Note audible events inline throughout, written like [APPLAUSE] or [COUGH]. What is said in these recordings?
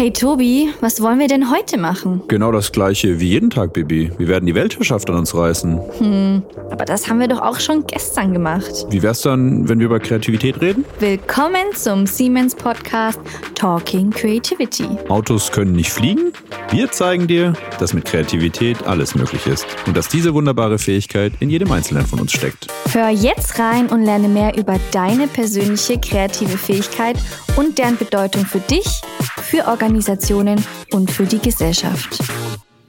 Hey Tobi, was wollen wir denn heute machen? Genau das gleiche wie jeden Tag, Bibi. Wir werden die Weltherrschaft an uns reißen. Hm, aber das haben wir doch auch schon gestern gemacht. Wie wär's dann, wenn wir über Kreativität reden? Willkommen zum Siemens Podcast Talking Creativity. Autos können nicht fliegen? Wir zeigen dir, dass mit Kreativität alles möglich ist und dass diese wunderbare Fähigkeit in jedem Einzelnen von uns steckt. Hör jetzt rein und lerne mehr über deine persönliche kreative Fähigkeit und deren Bedeutung für dich, für Organisationen und für die Gesellschaft.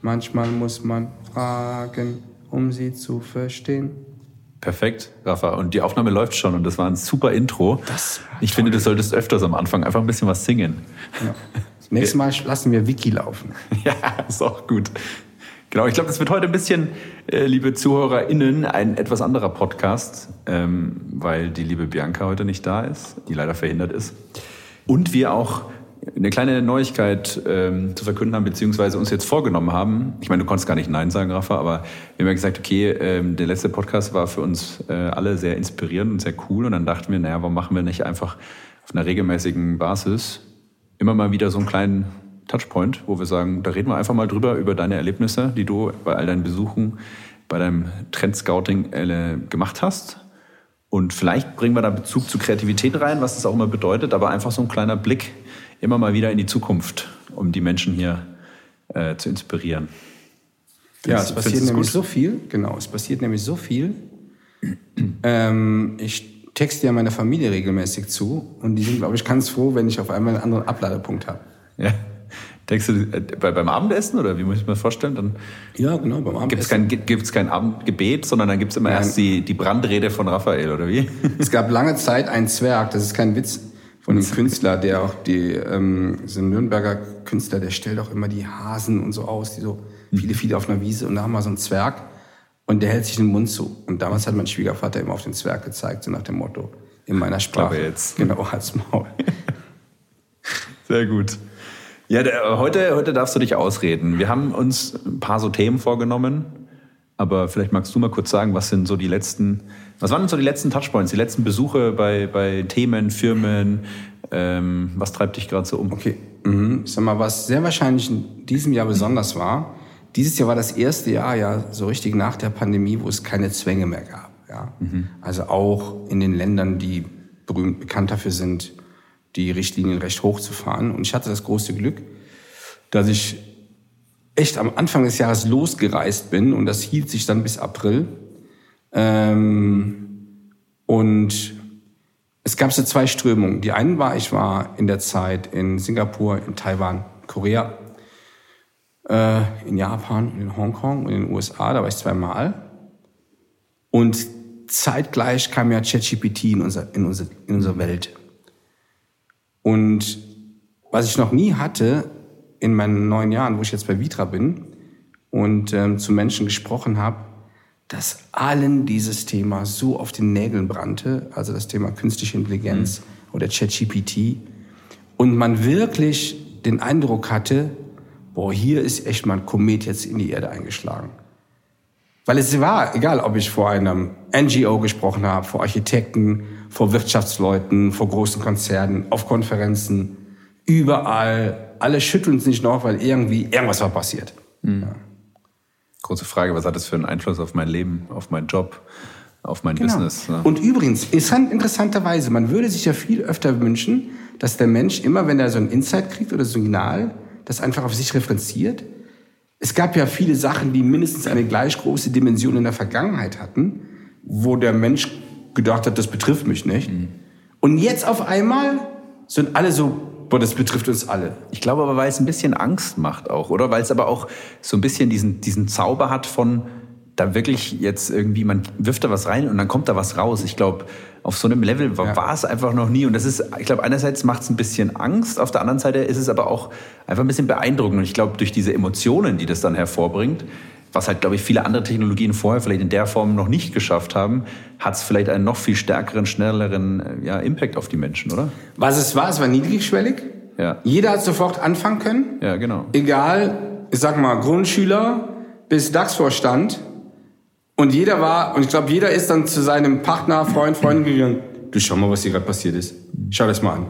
Manchmal muss man fragen, um sie zu verstehen. Perfekt, Rafa. Und die Aufnahme läuft schon und das war ein super Intro. ich finde, du solltest öfters am Anfang einfach ein bisschen was singen. Ja. [LAUGHS] Nächstes Mal lassen wir Wiki laufen. [LAUGHS] ja, ist auch gut. Genau, ich glaube, das wird heute ein bisschen, äh, liebe ZuhörerInnen, ein etwas anderer Podcast, ähm, weil die liebe Bianca heute nicht da ist, die leider verhindert ist. Und wir auch eine kleine Neuigkeit ähm, zu verkünden haben, beziehungsweise uns jetzt vorgenommen haben. Ich meine, du konntest gar nicht Nein sagen, Rafa, aber wir haben ja gesagt, okay, ähm, der letzte Podcast war für uns äh, alle sehr inspirierend und sehr cool. Und dann dachten wir, naja, warum machen wir nicht einfach auf einer regelmäßigen Basis immer mal wieder so einen kleinen Touchpoint, wo wir sagen, da reden wir einfach mal drüber, über deine Erlebnisse, die du bei all deinen Besuchen, bei deinem Trendscouting äh, gemacht hast. Und vielleicht bringen wir da Bezug zu Kreativität rein, was das auch immer bedeutet, aber einfach so ein kleiner Blick immer mal wieder in die Zukunft, um die Menschen hier äh, zu inspirieren. Ja, es passiert nämlich gut? so viel. Genau, es passiert nämlich so viel. [CLEARS THROAT] ähm, ich texte ja meiner Familie regelmäßig zu und die sind, glaube ich, ganz froh, wenn ich auf einmal einen anderen Abladepunkt habe. Ja. Denkst du äh, bei, beim Abendessen oder wie muss ich mir das vorstellen? Dann ja, genau, beim Abendessen. Gibt es kein, Abendgebet, sondern dann gibt es immer Nein. erst die, die Brandrede von Raphael, oder wie? Es gab lange Zeit einen Zwerg, das ist kein Witz, von einem Künstler, der auch die, ähm, so ein Nürnberger Künstler, der stellt auch immer die Hasen und so aus, die so viele, viele auf einer Wiese und da haben wir so einen Zwerg und der hält sich den Mund zu. Und damals hat mein Schwiegervater immer auf den Zwerg gezeigt, so nach dem Motto, in meiner Sprache. jetzt. [LAUGHS] Genau, als Maul. [LAUGHS] Sehr gut. Ja, der, heute, heute darfst du dich ausreden. Wir haben uns ein paar so Themen vorgenommen, aber vielleicht magst du mal kurz sagen, was sind so die letzten, was waren so die letzten Touchpoints, die letzten Besuche bei, bei Themen, Firmen? Ähm, was treibt dich gerade so um? Okay, mhm. ich sag mal, was sehr wahrscheinlich in diesem Jahr besonders war, dieses Jahr war das erste Jahr ja so richtig nach der Pandemie, wo es keine Zwänge mehr gab. Ja? Mhm. Also auch in den Ländern, die berühmt bekannt dafür sind, die Richtlinien recht hoch zu fahren. Und ich hatte das große Glück, dass ich echt am Anfang des Jahres losgereist bin und das hielt sich dann bis April. Ähm, und es gab so zwei Strömungen. Die eine war, ich war in der Zeit in Singapur, in Taiwan, Korea, äh, in Japan, in Hongkong und in den USA. Da war ich zweimal. Und zeitgleich kam ja ChatGPT in, unser, in, unser, in unsere Welt. Und was ich noch nie hatte, in meinen neun Jahren, wo ich jetzt bei Vitra bin und ähm, zu Menschen gesprochen habe, dass allen dieses Thema so auf den Nägeln brannte, also das Thema künstliche Intelligenz mhm. oder ChatGPT, und man wirklich den Eindruck hatte, boah, hier ist echt mal ein Komet jetzt in die Erde eingeschlagen. Weil es war, egal ob ich vor einem NGO gesprochen habe, vor Architekten, vor Wirtschaftsleuten, vor großen Konzernen, auf Konferenzen, überall alle schütteln sich noch, weil irgendwie irgendwas war passiert. Mhm. Ja. Große Frage, was hat das für einen Einfluss auf mein Leben, auf meinen Job, auf mein genau. Business? Ne? Und übrigens, interessanterweise, man würde sich ja viel öfter wünschen, dass der Mensch immer, wenn er so ein Insight kriegt oder Signal, das einfach auf sich referenziert. Es gab ja viele Sachen, die mindestens eine gleich große Dimension in der Vergangenheit hatten, wo der Mensch gedacht hat, das betrifft mich nicht. Mhm. Und jetzt auf einmal sind alle so Boah, das betrifft uns alle. Ich glaube aber, weil es ein bisschen Angst macht auch, oder? Weil es aber auch so ein bisschen diesen, diesen Zauber hat von, da wirklich jetzt irgendwie, man wirft da was rein und dann kommt da was raus. Ich glaube, auf so einem Level war, ja. war, es einfach noch nie. Und das ist, ich glaube, einerseits macht es ein bisschen Angst, auf der anderen Seite ist es aber auch einfach ein bisschen beeindruckend. Und ich glaube, durch diese Emotionen, die das dann hervorbringt, was halt, glaube ich, viele andere Technologien vorher vielleicht in der Form noch nicht geschafft haben, hat es vielleicht einen noch viel stärkeren, schnelleren äh, ja, Impact auf die Menschen, oder? Was es war, es war niedrigschwellig. Ja. Jeder hat sofort anfangen können. Ja, genau. Egal, ich sag mal, Grundschüler bis DAX-Vorstand. Und jeder war, und ich glaube, jeder ist dann zu seinem Partner, Freund, Freundin gegangen. Du schau mal, was hier gerade passiert ist. Schau das mal an.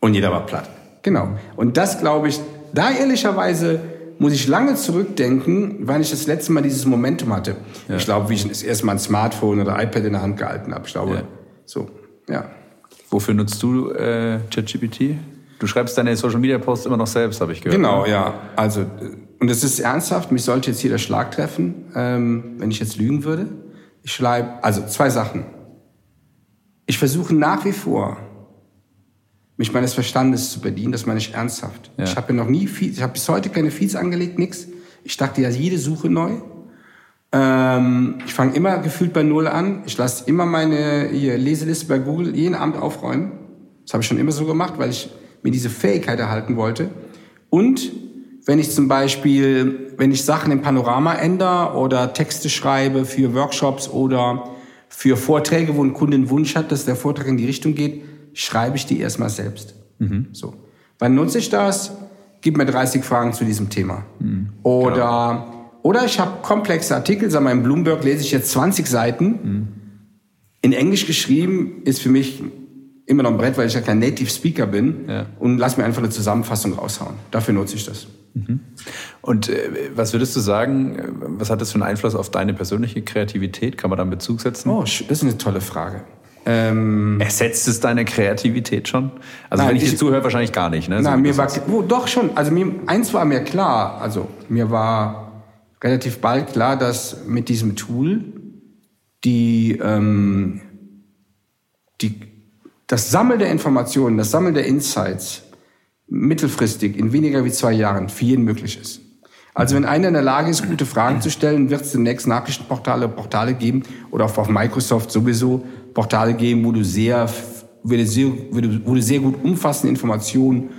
Und jeder war platt. Genau. Und das glaube ich, da ehrlicherweise muss ich lange zurückdenken, wann ich das letzte Mal dieses Momentum hatte. Ja. Ich glaube, wie ich das erste Mal ein Smartphone oder iPad in der Hand gehalten habe. Ich glaube, ja. so, ja. Wofür nutzt du äh, ChatGPT? Du schreibst deine Social Media Posts immer noch selbst, habe ich gehört. Genau, ne? ja. Also, und es ist ernsthaft, mich sollte jetzt hier der Schlag treffen, ähm, wenn ich jetzt lügen würde. Ich schreibe, also zwei Sachen. Ich versuche nach wie vor, mich meines Verstandes zu bedienen, das meine ich ernsthaft. Ja. Ich habe ja noch nie, Feeds, ich habe bis heute keine Feeds angelegt, nix. Ich dachte ja jede Suche neu. Ähm, ich fange immer gefühlt bei Null an. Ich lasse immer meine hier, Leseliste bei Google jeden Abend aufräumen. Das habe ich schon immer so gemacht, weil ich mir diese Fähigkeit erhalten wollte. Und wenn ich zum Beispiel, wenn ich Sachen im Panorama ändere oder Texte schreibe für Workshops oder für Vorträge, wo ein Kunde einen Wunsch hat, dass der Vortrag in die Richtung geht, schreibe ich die erstmal selbst. Mhm. So. Wann nutze ich das? Gib mir 30 Fragen zu diesem Thema. Mhm. Oder, oder ich habe komplexe Artikel, sagen wir in Bloomberg lese ich jetzt 20 Seiten. Mhm. In Englisch geschrieben ist für mich immer noch ein Brett, weil ich ja kein Native Speaker bin ja. und lass mir einfach eine Zusammenfassung raushauen. Dafür nutze ich das. Mhm. Und äh, was würdest du sagen, was hat das für einen Einfluss auf deine persönliche Kreativität? Kann man da einen Bezug setzen? Oh, das ist eine tolle Frage. Ähm, Ersetzt es deine Kreativität schon? Also nein, wenn ich, ich dir zuhöre, wahrscheinlich gar nicht. Ne? Nein, mir war, oh, doch schon. Also mir, eins war mir klar. Also mir war relativ bald klar, dass mit diesem Tool die, ähm, die das Sammeln der Informationen, das Sammeln der Insights mittelfristig in weniger wie zwei Jahren für jeden möglich ist. Also wenn einer in der Lage ist, gute Fragen zu stellen, wird es demnächst Nachrichtenportale, Portale geben oder auch auf Microsoft sowieso Portale geben, wo du sehr, wo du sehr, wo du sehr gut umfassende Informationen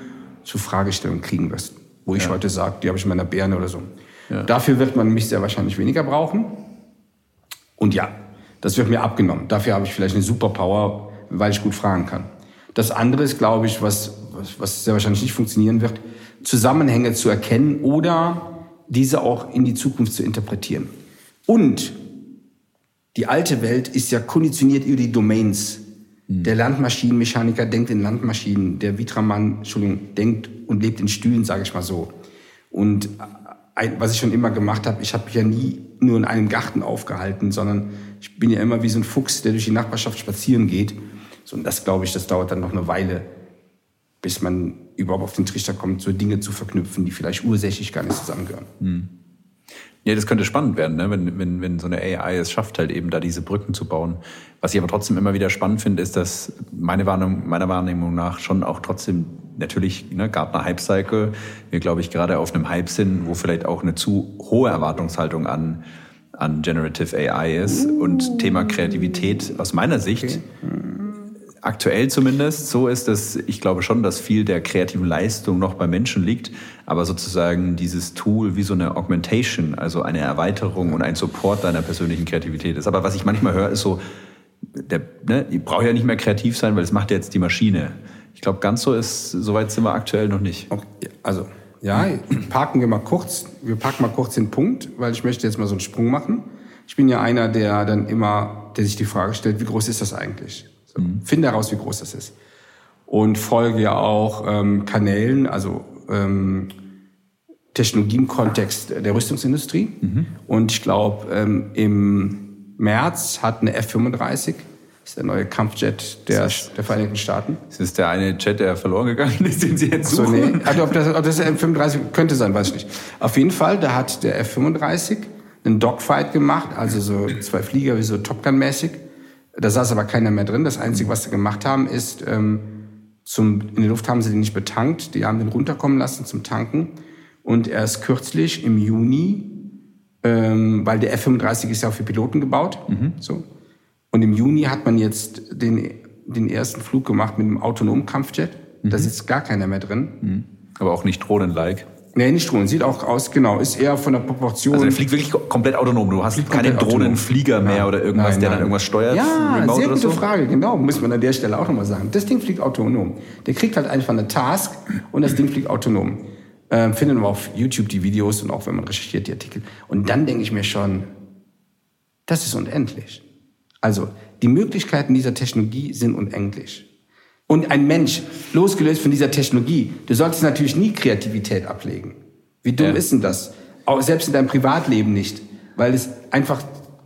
zu Fragestellungen kriegen wirst. Wo ich ja. heute sage, die habe ich in meiner Birne oder so. Ja. Dafür wird man mich sehr wahrscheinlich weniger brauchen. Und ja, das wird mir abgenommen. Dafür habe ich vielleicht eine Superpower, weil ich gut fragen kann. Das andere ist, glaube ich, was, was, was sehr wahrscheinlich nicht funktionieren wird, Zusammenhänge zu erkennen oder diese auch in die Zukunft zu interpretieren. Und die alte Welt ist ja konditioniert über die Domains. Mhm. Der Landmaschinenmechaniker denkt in Landmaschinen, der Vitramann, Entschuldigung, denkt und lebt in Stühlen, sage ich mal so. Und was ich schon immer gemacht habe, ich habe mich ja nie nur in einem Garten aufgehalten, sondern ich bin ja immer wie so ein Fuchs, der durch die Nachbarschaft spazieren geht. So, und das glaube ich, das dauert dann noch eine Weile, bis man überhaupt auf den Trichter kommt, so Dinge zu verknüpfen, die vielleicht ursächlich gar nicht zusammengehören. Hm. Ja, das könnte spannend werden, ne? wenn, wenn, wenn so eine AI es schafft, halt eben da diese Brücken zu bauen. Was ich aber trotzdem immer wieder spannend finde, ist, dass meine Wahrnehmung, meiner Wahrnehmung nach schon auch trotzdem natürlich ne, Gartner Hype Cycle, wir glaube ich gerade auf einem Hype sind, wo vielleicht auch eine zu hohe Erwartungshaltung an, an Generative AI ist und Thema Kreativität aus meiner Sicht okay aktuell zumindest so ist, dass ich glaube schon, dass viel der kreativen Leistung noch bei Menschen liegt, aber sozusagen dieses Tool wie so eine Augmentation, also eine Erweiterung und ein Support deiner persönlichen Kreativität ist. Aber was ich manchmal höre, ist so, der, ne, ich brauche ja nicht mehr kreativ sein, weil es macht ja jetzt die Maschine. Ich glaube, ganz so ist, soweit sind wir aktuell noch nicht. Okay, also, ja, parken wir mal kurz, wir packen mal kurz den Punkt, weil ich möchte jetzt mal so einen Sprung machen. Ich bin ja einer, der dann immer, der sich die Frage stellt, wie groß ist das eigentlich? Mhm. Finde heraus, wie groß das ist. Und folge ja auch ähm, Kanälen, also ähm, Technologie im Kontext der Rüstungsindustrie. Mhm. Und ich glaube, ähm, im März hat eine F-35, das ist der neue Kampfjet der, der Vereinigten Staaten. Ist das der eine Jet, der verloren gegangen ist, den Sie jetzt suchen? So, nee. Also, ob das, ob das der F-35 könnte sein, weiß ich nicht. Auf jeden Fall, da hat der F-35 einen Dogfight gemacht, also so zwei Flieger wie so Top Gun-mäßig da saß aber keiner mehr drin. Das Einzige, was sie gemacht haben, ist, ähm, zum, in der Luft haben sie den nicht betankt. Die haben den runterkommen lassen zum Tanken. Und erst kürzlich im Juni, ähm, weil der F-35 ist ja auch für Piloten gebaut, mhm. so. Und im Juni hat man jetzt den, den ersten Flug gemacht mit einem autonomen Kampfjet. Mhm. Da sitzt gar keiner mehr drin. Mhm. Aber auch nicht drohnen-like. Nee, nicht Drohnen. Sieht auch aus, genau, ist eher von der Proportion. Also der fliegt wirklich komplett autonom. Du hast keine Drohnenflieger mehr ja. oder irgendwas, nein, der dann irgendwas steuert. Ja, sehr gute so? Frage, genau. Muss man an der Stelle auch nochmal sagen. Das Ding fliegt autonom. Der kriegt halt einfach eine Task und das Ding fliegt autonom. Ähm, findet man auf YouTube die Videos und auch wenn man recherchiert die Artikel. Und dann denke ich mir schon, das ist unendlich. Also die Möglichkeiten dieser Technologie sind unendlich. Und ein Mensch, losgelöst von dieser Technologie, du solltest natürlich nie Kreativität ablegen. Wie dumm ja. ist denn das? Auch selbst in deinem Privatleben nicht. Weil es einfach,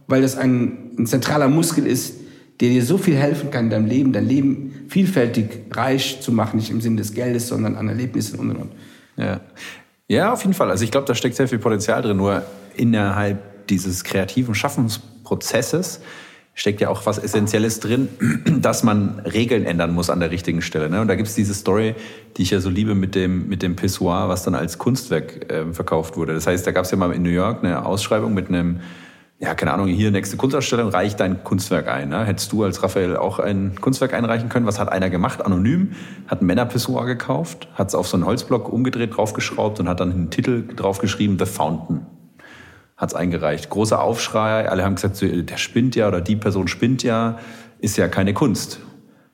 weil das ein, ein zentraler Muskel ist, der dir so viel helfen kann in deinem Leben, dein Leben vielfältig reich zu machen, nicht im Sinne des Geldes, sondern an Erlebnissen und und und. Ja. ja, auf jeden Fall. Also ich glaube, da steckt sehr viel Potenzial drin. Nur innerhalb dieses kreativen Schaffensprozesses steckt ja auch was Essentielles drin, [CLEARS THROAT] dass man Regeln ändern muss an der richtigen Stelle. Ne? Und da gibt's diese Story, die ich ja so liebe mit dem, mit dem Pissoir, was dann als Kunstwerk äh, verkauft wurde. Das heißt, da gab's ja mal in New York eine Ausschreibung mit einem, ja, keine Ahnung, hier nächste Kunstausstellung, reich dein Kunstwerk ein. Ne? Hättest du als Raphael auch ein Kunstwerk einreichen können? Was hat einer gemacht? Anonym, hat ein Männerpissoir gekauft, hat es auf so einen Holzblock umgedreht, draufgeschraubt und hat dann einen Titel draufgeschrieben, The Fountain hat es eingereicht. Großer Aufschrei, alle haben gesagt, der spinnt ja oder die Person spinnt ja, ist ja keine Kunst.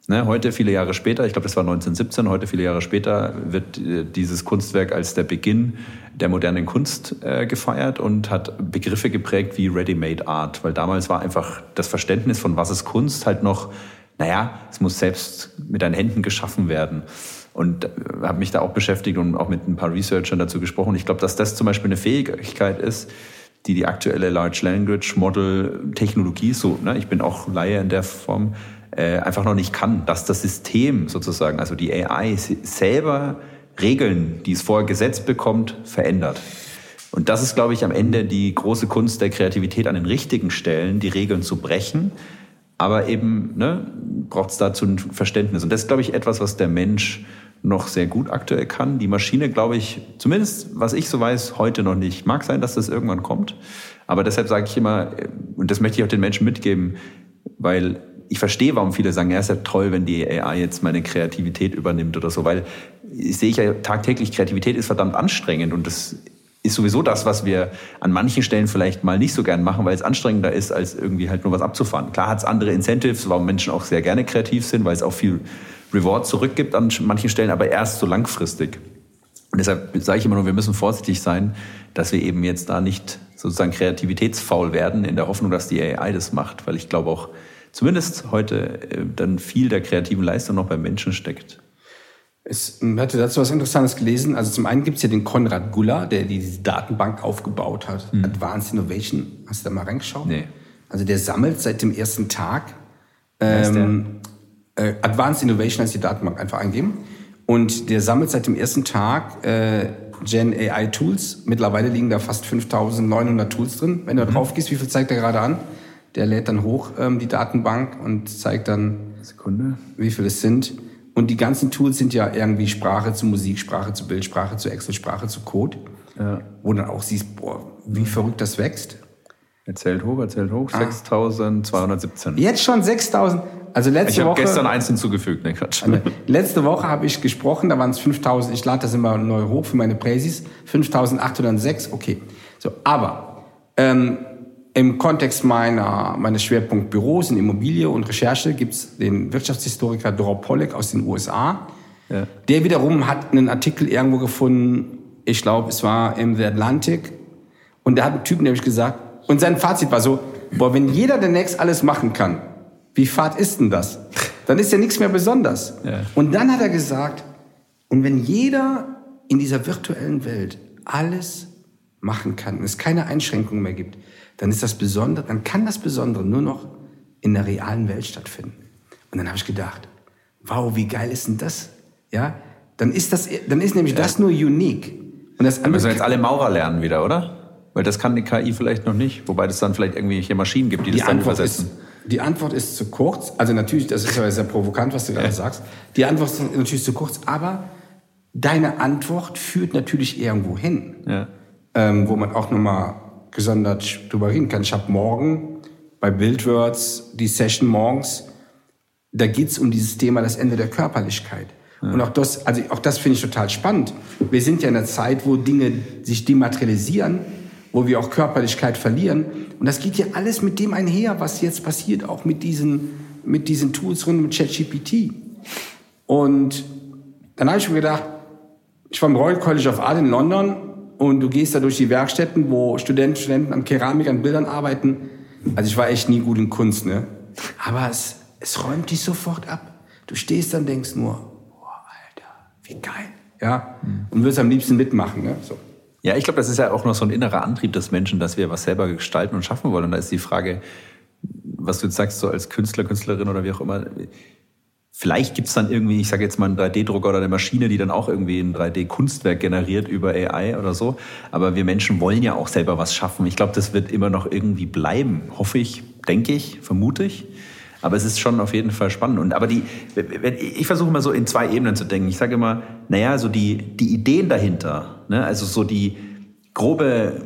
Ne, heute, viele Jahre später, ich glaube, das war 1917, heute, viele Jahre später, wird äh, dieses Kunstwerk als der Beginn der modernen Kunst äh, gefeiert und hat Begriffe geprägt wie Ready-Made Art, weil damals war einfach das Verständnis von was ist Kunst halt noch, naja, es muss selbst mit deinen Händen geschaffen werden. Und äh, habe mich da auch beschäftigt und auch mit ein paar Researchern dazu gesprochen. Ich glaube, dass das zum Beispiel eine Fähigkeit ist, die die aktuelle Large Language Model Technologie, so, ne, ich bin auch Laie in der Form, äh, einfach noch nicht kann, dass das System sozusagen, also die AI selber Regeln, die es vorher gesetzt bekommt, verändert. Und das ist, glaube ich, am Ende die große Kunst der Kreativität an den richtigen Stellen, die Regeln zu brechen. Aber eben ne, braucht es dazu ein Verständnis. Und das ist, glaube ich, etwas, was der Mensch noch sehr gut aktuell kann. Die Maschine, glaube ich, zumindest was ich so weiß, heute noch nicht. Mag sein, dass das irgendwann kommt. Aber deshalb sage ich immer, und das möchte ich auch den Menschen mitgeben, weil ich verstehe, warum viele sagen, ja, ist ja toll, wenn die AI jetzt meine Kreativität übernimmt oder so, weil ich sehe ja tagtäglich, Kreativität ist verdammt anstrengend und das ist sowieso das, was wir an manchen Stellen vielleicht mal nicht so gern machen, weil es anstrengender ist, als irgendwie halt nur was abzufahren. Klar hat es andere Incentives, warum Menschen auch sehr gerne kreativ sind, weil es auch viel Reward zurückgibt an manchen Stellen, aber erst so langfristig. Und deshalb sage ich immer nur, wir müssen vorsichtig sein, dass wir eben jetzt da nicht sozusagen kreativitätsfaul werden, in der Hoffnung, dass die AI das macht, weil ich glaube auch, zumindest heute äh, dann viel der kreativen Leistung noch beim Menschen steckt. Ich hatte dazu was Interessantes gelesen. Also zum einen gibt es ja den Konrad Guller, der diese Datenbank aufgebaut hat. Mhm. Advanced Innovation. Hast du da mal reingeschaut? Nee. Also der sammelt seit dem ersten Tag ähm, äh, Advanced Innovation heißt die Datenbank einfach eingeben. Und der sammelt seit dem ersten Tag äh, Gen AI Tools. Mittlerweile liegen da fast 5900 Tools drin. Wenn du mhm. drauf gehst, wie viel zeigt er gerade an? Der lädt dann hoch ähm, die Datenbank und zeigt dann, Sekunde. wie viel es sind. Und die ganzen Tools sind ja irgendwie Sprache zu Musik, Sprache zu Bild, Sprache zu Excel, Sprache zu Code. Ja. Wo dann auch siehst, boah, wie verrückt das wächst. Erzählt hoch, erzählt hoch, ah. 6217. Jetzt schon 6000. Also letzte ich Woche. Ich habe gestern eins hinzugefügt, ne Quatsch. Letzte Woche habe ich gesprochen, da waren es 5000, ich lade das immer neu hoch für meine Präsis, 5806, okay. So, aber ähm, im Kontext meiner, meines Schwerpunktbüros in Immobilie und Recherche gibt's den Wirtschaftshistoriker Dror Pollack aus den USA. Ja. Der wiederum hat einen Artikel irgendwo gefunden, ich glaube, es war im The Atlantic. Und da hat ein Typ nämlich gesagt, und sein Fazit war so, boah, wenn jeder demnächst alles machen kann, wie fad ist denn das? Dann ist ja nichts mehr besonders. Ja. Und dann hat er gesagt, und wenn jeder in dieser virtuellen Welt alles machen kann und es keine Einschränkungen mehr gibt, dann ist das Besondere, dann kann das Besondere nur noch in der realen Welt stattfinden. Und dann habe ich gedacht, wow, wie geil ist denn das? Ja, dann ist das, dann ist nämlich ja. das nur unique. Und das dann müssen jetzt alle Maurer lernen wieder, oder? Weil das kann die KI vielleicht noch nicht, wobei das dann vielleicht irgendwelche Maschinen gibt, die, die das dann Antwort übersetzen. Ist, die Antwort ist zu kurz. Also natürlich, das ist aber sehr provokant, was du gerade sagst. Die Antwort ist natürlich zu kurz, aber deine Antwort führt natürlich irgendwo hin. Ja. Ähm, wo man auch nochmal gesondert drüber reden kann. Ich habe morgen bei Bildwords die Session morgens, da geht's um dieses Thema das Ende der Körperlichkeit. Ja. Und auch das, also auch das finde ich total spannend. Wir sind ja in einer Zeit, wo Dinge sich dematerialisieren wo wir auch Körperlichkeit verlieren. Und das geht ja alles mit dem einher, was jetzt passiert, auch mit diesen, mit diesen Tools rund um ChatGPT. Und dann habe ich mir gedacht, ich war im Royal College of Art in London und du gehst da durch die Werkstätten, wo Studenten, Studenten an Keramik, an Bildern arbeiten. Also ich war echt nie gut in Kunst, ne? Aber es, es räumt dich sofort ab. Du stehst dann, denkst nur, boah, Alter, wie geil. Ja, und würdest am liebsten mitmachen. Ne? So. Ja, ich glaube, das ist ja auch noch so ein innerer Antrieb des Menschen, dass wir was selber gestalten und schaffen wollen. Und da ist die Frage, was du jetzt sagst, so als Künstler, Künstlerin oder wie auch immer, vielleicht gibt's dann irgendwie, ich sage jetzt mal, einen 3D-Drucker oder eine Maschine, die dann auch irgendwie ein 3D-Kunstwerk generiert über AI oder so. Aber wir Menschen wollen ja auch selber was schaffen. Ich glaube, das wird immer noch irgendwie bleiben, hoffe ich, denke ich, vermute ich. Aber es ist schon auf jeden Fall spannend. Und aber die, ich versuche mal so in zwei Ebenen zu denken. Ich sage immer, naja, so die, die Ideen dahinter, ne? also so die grobe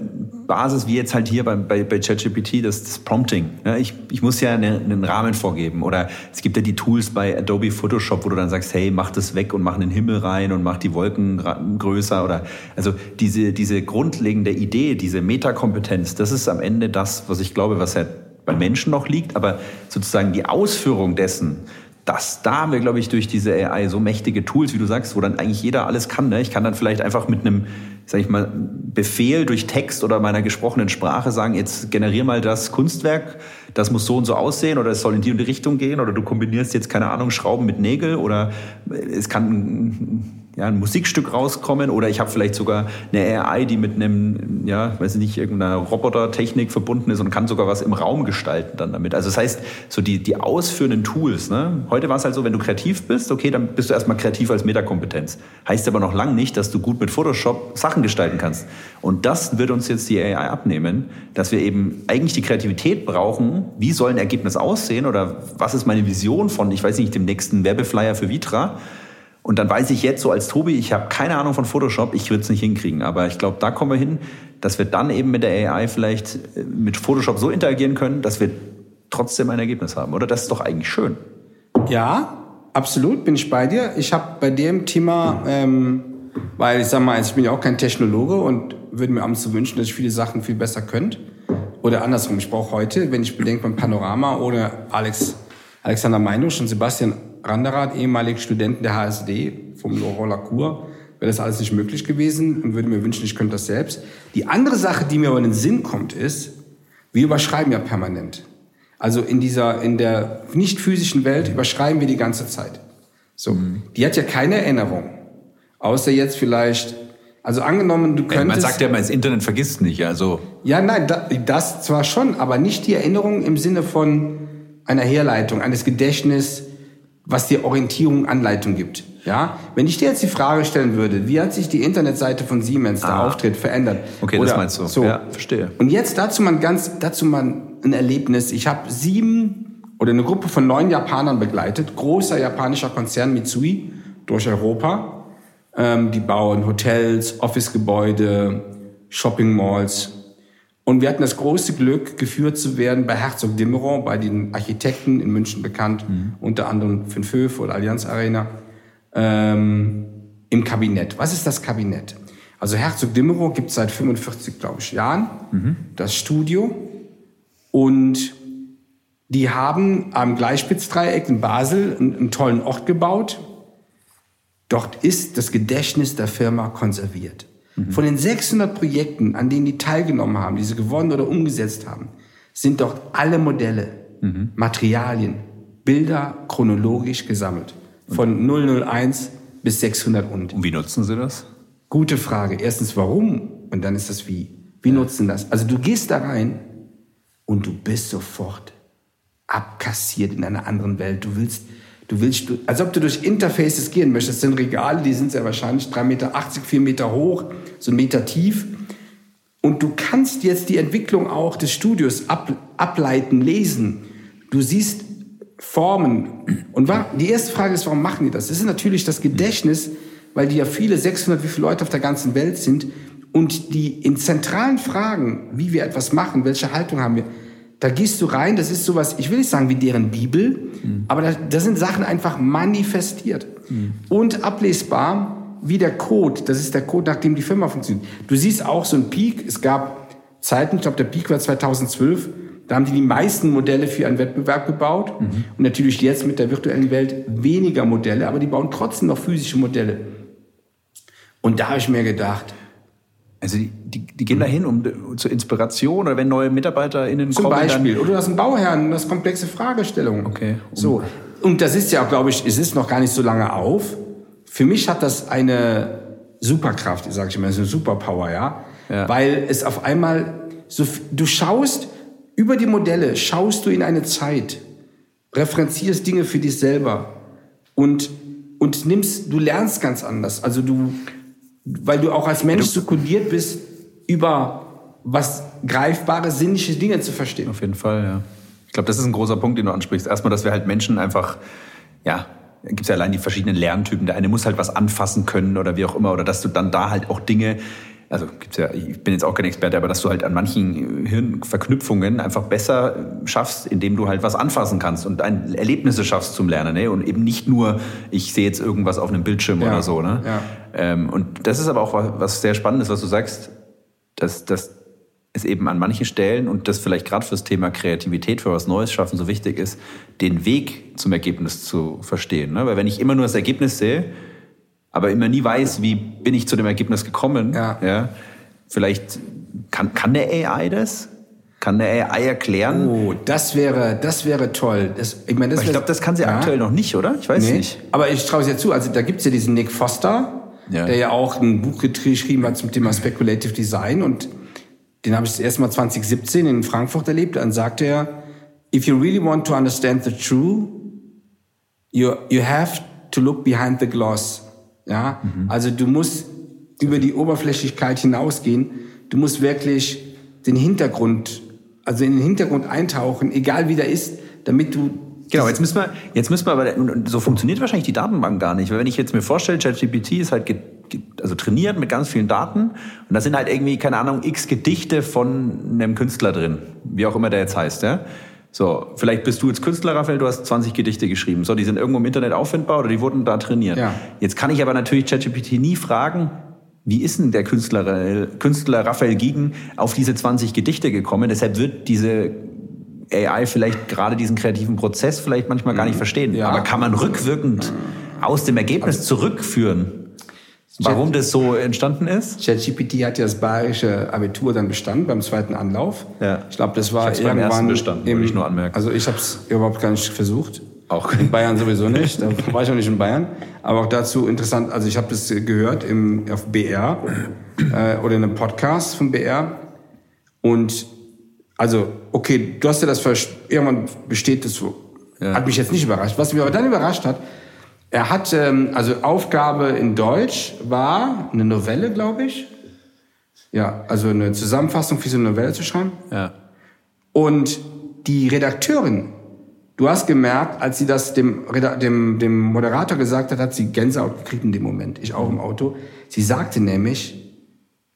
Basis, wie jetzt halt hier bei, bei, bei ChatGPT, das, das Prompting. Ne? Ich, ich muss ja eine, einen Rahmen vorgeben. Oder es gibt ja die Tools bei Adobe Photoshop, wo du dann sagst, hey, mach das weg und mach einen Himmel rein und mach die Wolken größer. Oder also diese, diese grundlegende Idee, diese Metakompetenz, das ist am Ende das, was ich glaube, was ja bei Menschen noch liegt, aber sozusagen die Ausführung dessen, das, da haben wir, glaube ich, durch diese AI so mächtige Tools, wie du sagst, wo dann eigentlich jeder alles kann. Ne? Ich kann dann vielleicht einfach mit einem, sag ich mal, Befehl durch Text oder meiner gesprochenen Sprache sagen, jetzt generier mal das Kunstwerk, das muss so und so aussehen oder es soll in die und die Richtung gehen oder du kombinierst jetzt, keine Ahnung, Schrauben mit Nägel oder es kann ja, ein Musikstück rauskommen oder ich habe vielleicht sogar eine AI, die mit einem, ja, weiß ich nicht, irgendeiner Robotertechnik verbunden ist und kann sogar was im Raum gestalten dann damit. Also das heißt, so die, die ausführenden Tools, ne? Heute war es halt so, wenn du kreativ bist, okay, dann bist du erstmal kreativ als Metakompetenz. Heißt aber noch lange nicht, dass du gut mit Photoshop Sachen gestalten kannst. Und das wird uns jetzt die AI abnehmen, dass wir eben eigentlich die Kreativität brauchen, wie soll ein Ergebnis aussehen oder was ist meine Vision von, ich weiß nicht, dem nächsten Werbeflyer für Vitra und dann weiß ich jetzt so als Tobi, ich habe keine Ahnung von Photoshop, ich würde es nicht hinkriegen. Aber ich glaube, da kommen wir hin, dass wir dann eben mit der AI vielleicht äh, mit Photoshop so interagieren können, dass wir trotzdem ein Ergebnis haben. Oder das ist doch eigentlich schön. Ja, absolut, bin ich bei dir. Ich habe bei dem Thema, ähm, weil ich sag mal, ich bin ja auch kein Technologe und würde mir abends so wünschen, dass ich viele Sachen viel besser könnte. Oder andersrum, ich brauche heute, wenn ich bedenke beim Panorama oder Alex, Alexander Meinusch und Sebastian Randerath, ehemaligen Studenten der HSD vom Laurent Lacour, wäre das alles nicht möglich gewesen und würde mir wünschen, ich könnte das selbst. Die andere Sache, die mir aber in den Sinn kommt, ist, wir überschreiben ja permanent. Also in dieser, in der nicht physischen Welt überschreiben wir die ganze Zeit. So. Mhm. Die hat ja keine Erinnerung. Außer jetzt vielleicht, also angenommen, du könntest. Man sagt ja immer, das Internet vergisst nicht, also. Ja, nein, das zwar schon, aber nicht die Erinnerung im Sinne von einer Herleitung, eines Gedächtnisses, was dir Orientierung, Anleitung gibt. Ja, wenn ich dir jetzt die Frage stellen würde, wie hat sich die Internetseite von Siemens, der ah. Auftritt, verändert? Okay, Oder, das meinst du. So. Ja, verstehe. Und jetzt dazu mal ganz, dazu mal ein Erlebnis. Ich habe sieben oder eine Gruppe von neun Japanern begleitet, großer japanischer Konzern Mitsui durch Europa. Ähm, die bauen Hotels, Officegebäude, Shopping Malls, und wir hatten das große Glück, geführt zu werden bei Herzog Dimmeron, bei den Architekten in München bekannt, mhm. unter anderem Fünfhöfe oder Allianz Arena, ähm, im Kabinett. Was ist das Kabinett? Also Herzog Dimmeron gibt es seit 45, glaube ich, Jahren, mhm. das Studio. Und die haben am Gleichspitzdreieck in Basel einen, einen tollen Ort gebaut. Dort ist das Gedächtnis der Firma konserviert. Mhm. Von den 600 Projekten, an denen die teilgenommen haben, die sie gewonnen oder umgesetzt haben, sind dort alle Modelle, mhm. Materialien, Bilder chronologisch gesammelt. Von 001 bis 600 und. Und wie nutzen Sie das? Gute Frage. Erstens, warum? Und dann ist das wie. Wie ja. nutzen das? Also du gehst da rein und du bist sofort abkassiert in einer anderen Welt. Du willst Du willst, als ob du durch Interfaces gehen möchtest. Das sind Regale, die sind sehr wahrscheinlich 3,80 Meter, 4 Meter hoch, so ein Meter tief. Und du kannst jetzt die Entwicklung auch des Studios ab, ableiten, lesen. Du siehst Formen. Und die erste Frage ist, warum machen die das? Das ist natürlich das Gedächtnis, weil die ja viele, 600, wie viele Leute auf der ganzen Welt sind. Und die in zentralen Fragen, wie wir etwas machen, welche Haltung haben wir, da gehst du rein, das ist sowas, ich will nicht sagen wie deren Bibel, mhm. aber da, da, sind Sachen einfach manifestiert mhm. und ablesbar wie der Code. Das ist der Code, nach dem die Firma funktioniert. Du siehst auch so ein Peak. Es gab Zeiten, ich glaube, der Peak war 2012. Da haben die die meisten Modelle für einen Wettbewerb gebaut. Mhm. Und natürlich jetzt mit der virtuellen Welt weniger Modelle, aber die bauen trotzdem noch physische Modelle. Und da habe ich mir gedacht, also die, die, die gehen mhm. da hin um zur Inspiration oder wenn neue MitarbeiterInnen Zum kommen. Zum Beispiel. Oder du hast einen Bauherrn, das komplexe Fragestellungen. Okay. Um so. Und das ist ja, glaube ich, es ist noch gar nicht so lange auf. Für mich hat das eine Superkraft, sage ich mal, so eine Superpower, ja? Ja. Weil es auf einmal so, du schaust über die Modelle, schaust du in eine Zeit, referenzierst Dinge für dich selber und, und nimmst, du lernst ganz anders. Also du, weil du auch als Mensch so kodiert bist, über was greifbare, sinnliche Dinge zu verstehen. Auf jeden Fall, ja. Ich glaube, das ist ein großer Punkt, den du ansprichst. Erstmal, dass wir halt Menschen einfach, ja, gibt es ja allein die verschiedenen Lerntypen. Der eine muss halt was anfassen können oder wie auch immer, oder dass du dann da halt auch Dinge, also gibt's ja, ich bin jetzt auch kein Experte, aber dass du halt an manchen Hirnverknüpfungen einfach besser schaffst, indem du halt was anfassen kannst und ein Erlebnisse schaffst zum Lernen, ne? Und eben nicht nur, ich sehe jetzt irgendwas auf einem Bildschirm Ja, oder so, ne? ja. Ähm, und das ist aber auch was, was sehr Spannendes, was du sagst, dass, dass es eben an manchen Stellen und das vielleicht gerade fürs Thema Kreativität, für was Neues schaffen so wichtig ist, den Weg zum Ergebnis zu verstehen. Ne? Weil wenn ich immer nur das Ergebnis sehe, aber immer nie weiß, wie bin ich zu dem Ergebnis gekommen, Ja. vielleicht kann, kann der AI das? Kann der AI erklären? Oh, das wäre, das wäre toll. Das, ich meine, das Aber ich glaube, das kann sie Ja. aktuell noch nicht, oder? Ich weiß Nee, nicht. aber ich traue es ja zu. Also da gibt's ja diesen Nick Foster, Ja. der ja auch ein Buch geschrieben hat zum Thema Speculative Design und den habe ich das erste Mal 2017 in Frankfurt erlebt. Dann sagte er, if you really want to understand the true, you, you have to look behind the gloss. Ja, also du musst über die Oberflächlichkeit hinausgehen. Du musst wirklich den Hintergrund, also in den Hintergrund eintauchen, egal wie der ist, damit du Genau, jetzt müssen wir, jetzt müssen wir aber, so funktioniert wahrscheinlich die Datenbank gar nicht. Weil wenn ich jetzt mir vorstelle, ChatGPT ist halt also trainiert mit ganz vielen Daten und da sind halt irgendwie, keine Ahnung, x Gedichte von einem Künstler drin, wie auch immer der jetzt heißt, ja. So, vielleicht bist du jetzt Künstler, Raphael, du hast 20 Gedichte geschrieben. So, die sind irgendwo im Internet auffindbar oder die wurden da trainiert. Ja. Jetzt kann ich aber natürlich ChatGPT nie fragen, wie ist denn der Künstler, Künstler Raphael Giegen auf diese 20 Gedichte gekommen? Deshalb wird diese AI vielleicht gerade diesen kreativen Prozess vielleicht manchmal gar nicht verstehen. Ja. Aber kann man rückwirkend aus dem Ergebnis zurückführen, warum das so entstanden ist? ChatGPT hat ja das bayerische Abitur dann bestanden beim zweiten Anlauf. Ja. Ich glaube, das war Ich hab's beim irgendwann ersten bestanden, wollte ich nur anmerken. Also ich habe es überhaupt gar nicht versucht. Auch. In Bayern sowieso nicht. Da war ich auch nicht in Bayern. Aber auch dazu interessant. Also ich habe das gehört im auf BR äh, oder in einem Podcast von BR und also okay, du hast ja das irgendwann besteht das so. Ja. Hat mich jetzt nicht überrascht. Was mich aber dann überrascht hat, er hat, ähm, also Aufgabe in Deutsch war eine Novelle, glaube ich. Ja, also eine Zusammenfassung für so eine Novelle zu schreiben. Ja. Und die Redakteurin, du hast gemerkt, als sie das dem, dem, dem Moderator gesagt hat, hat sie Gänsehaut gekriegt in dem Moment. Ich auch im Auto. Sie sagte nämlich,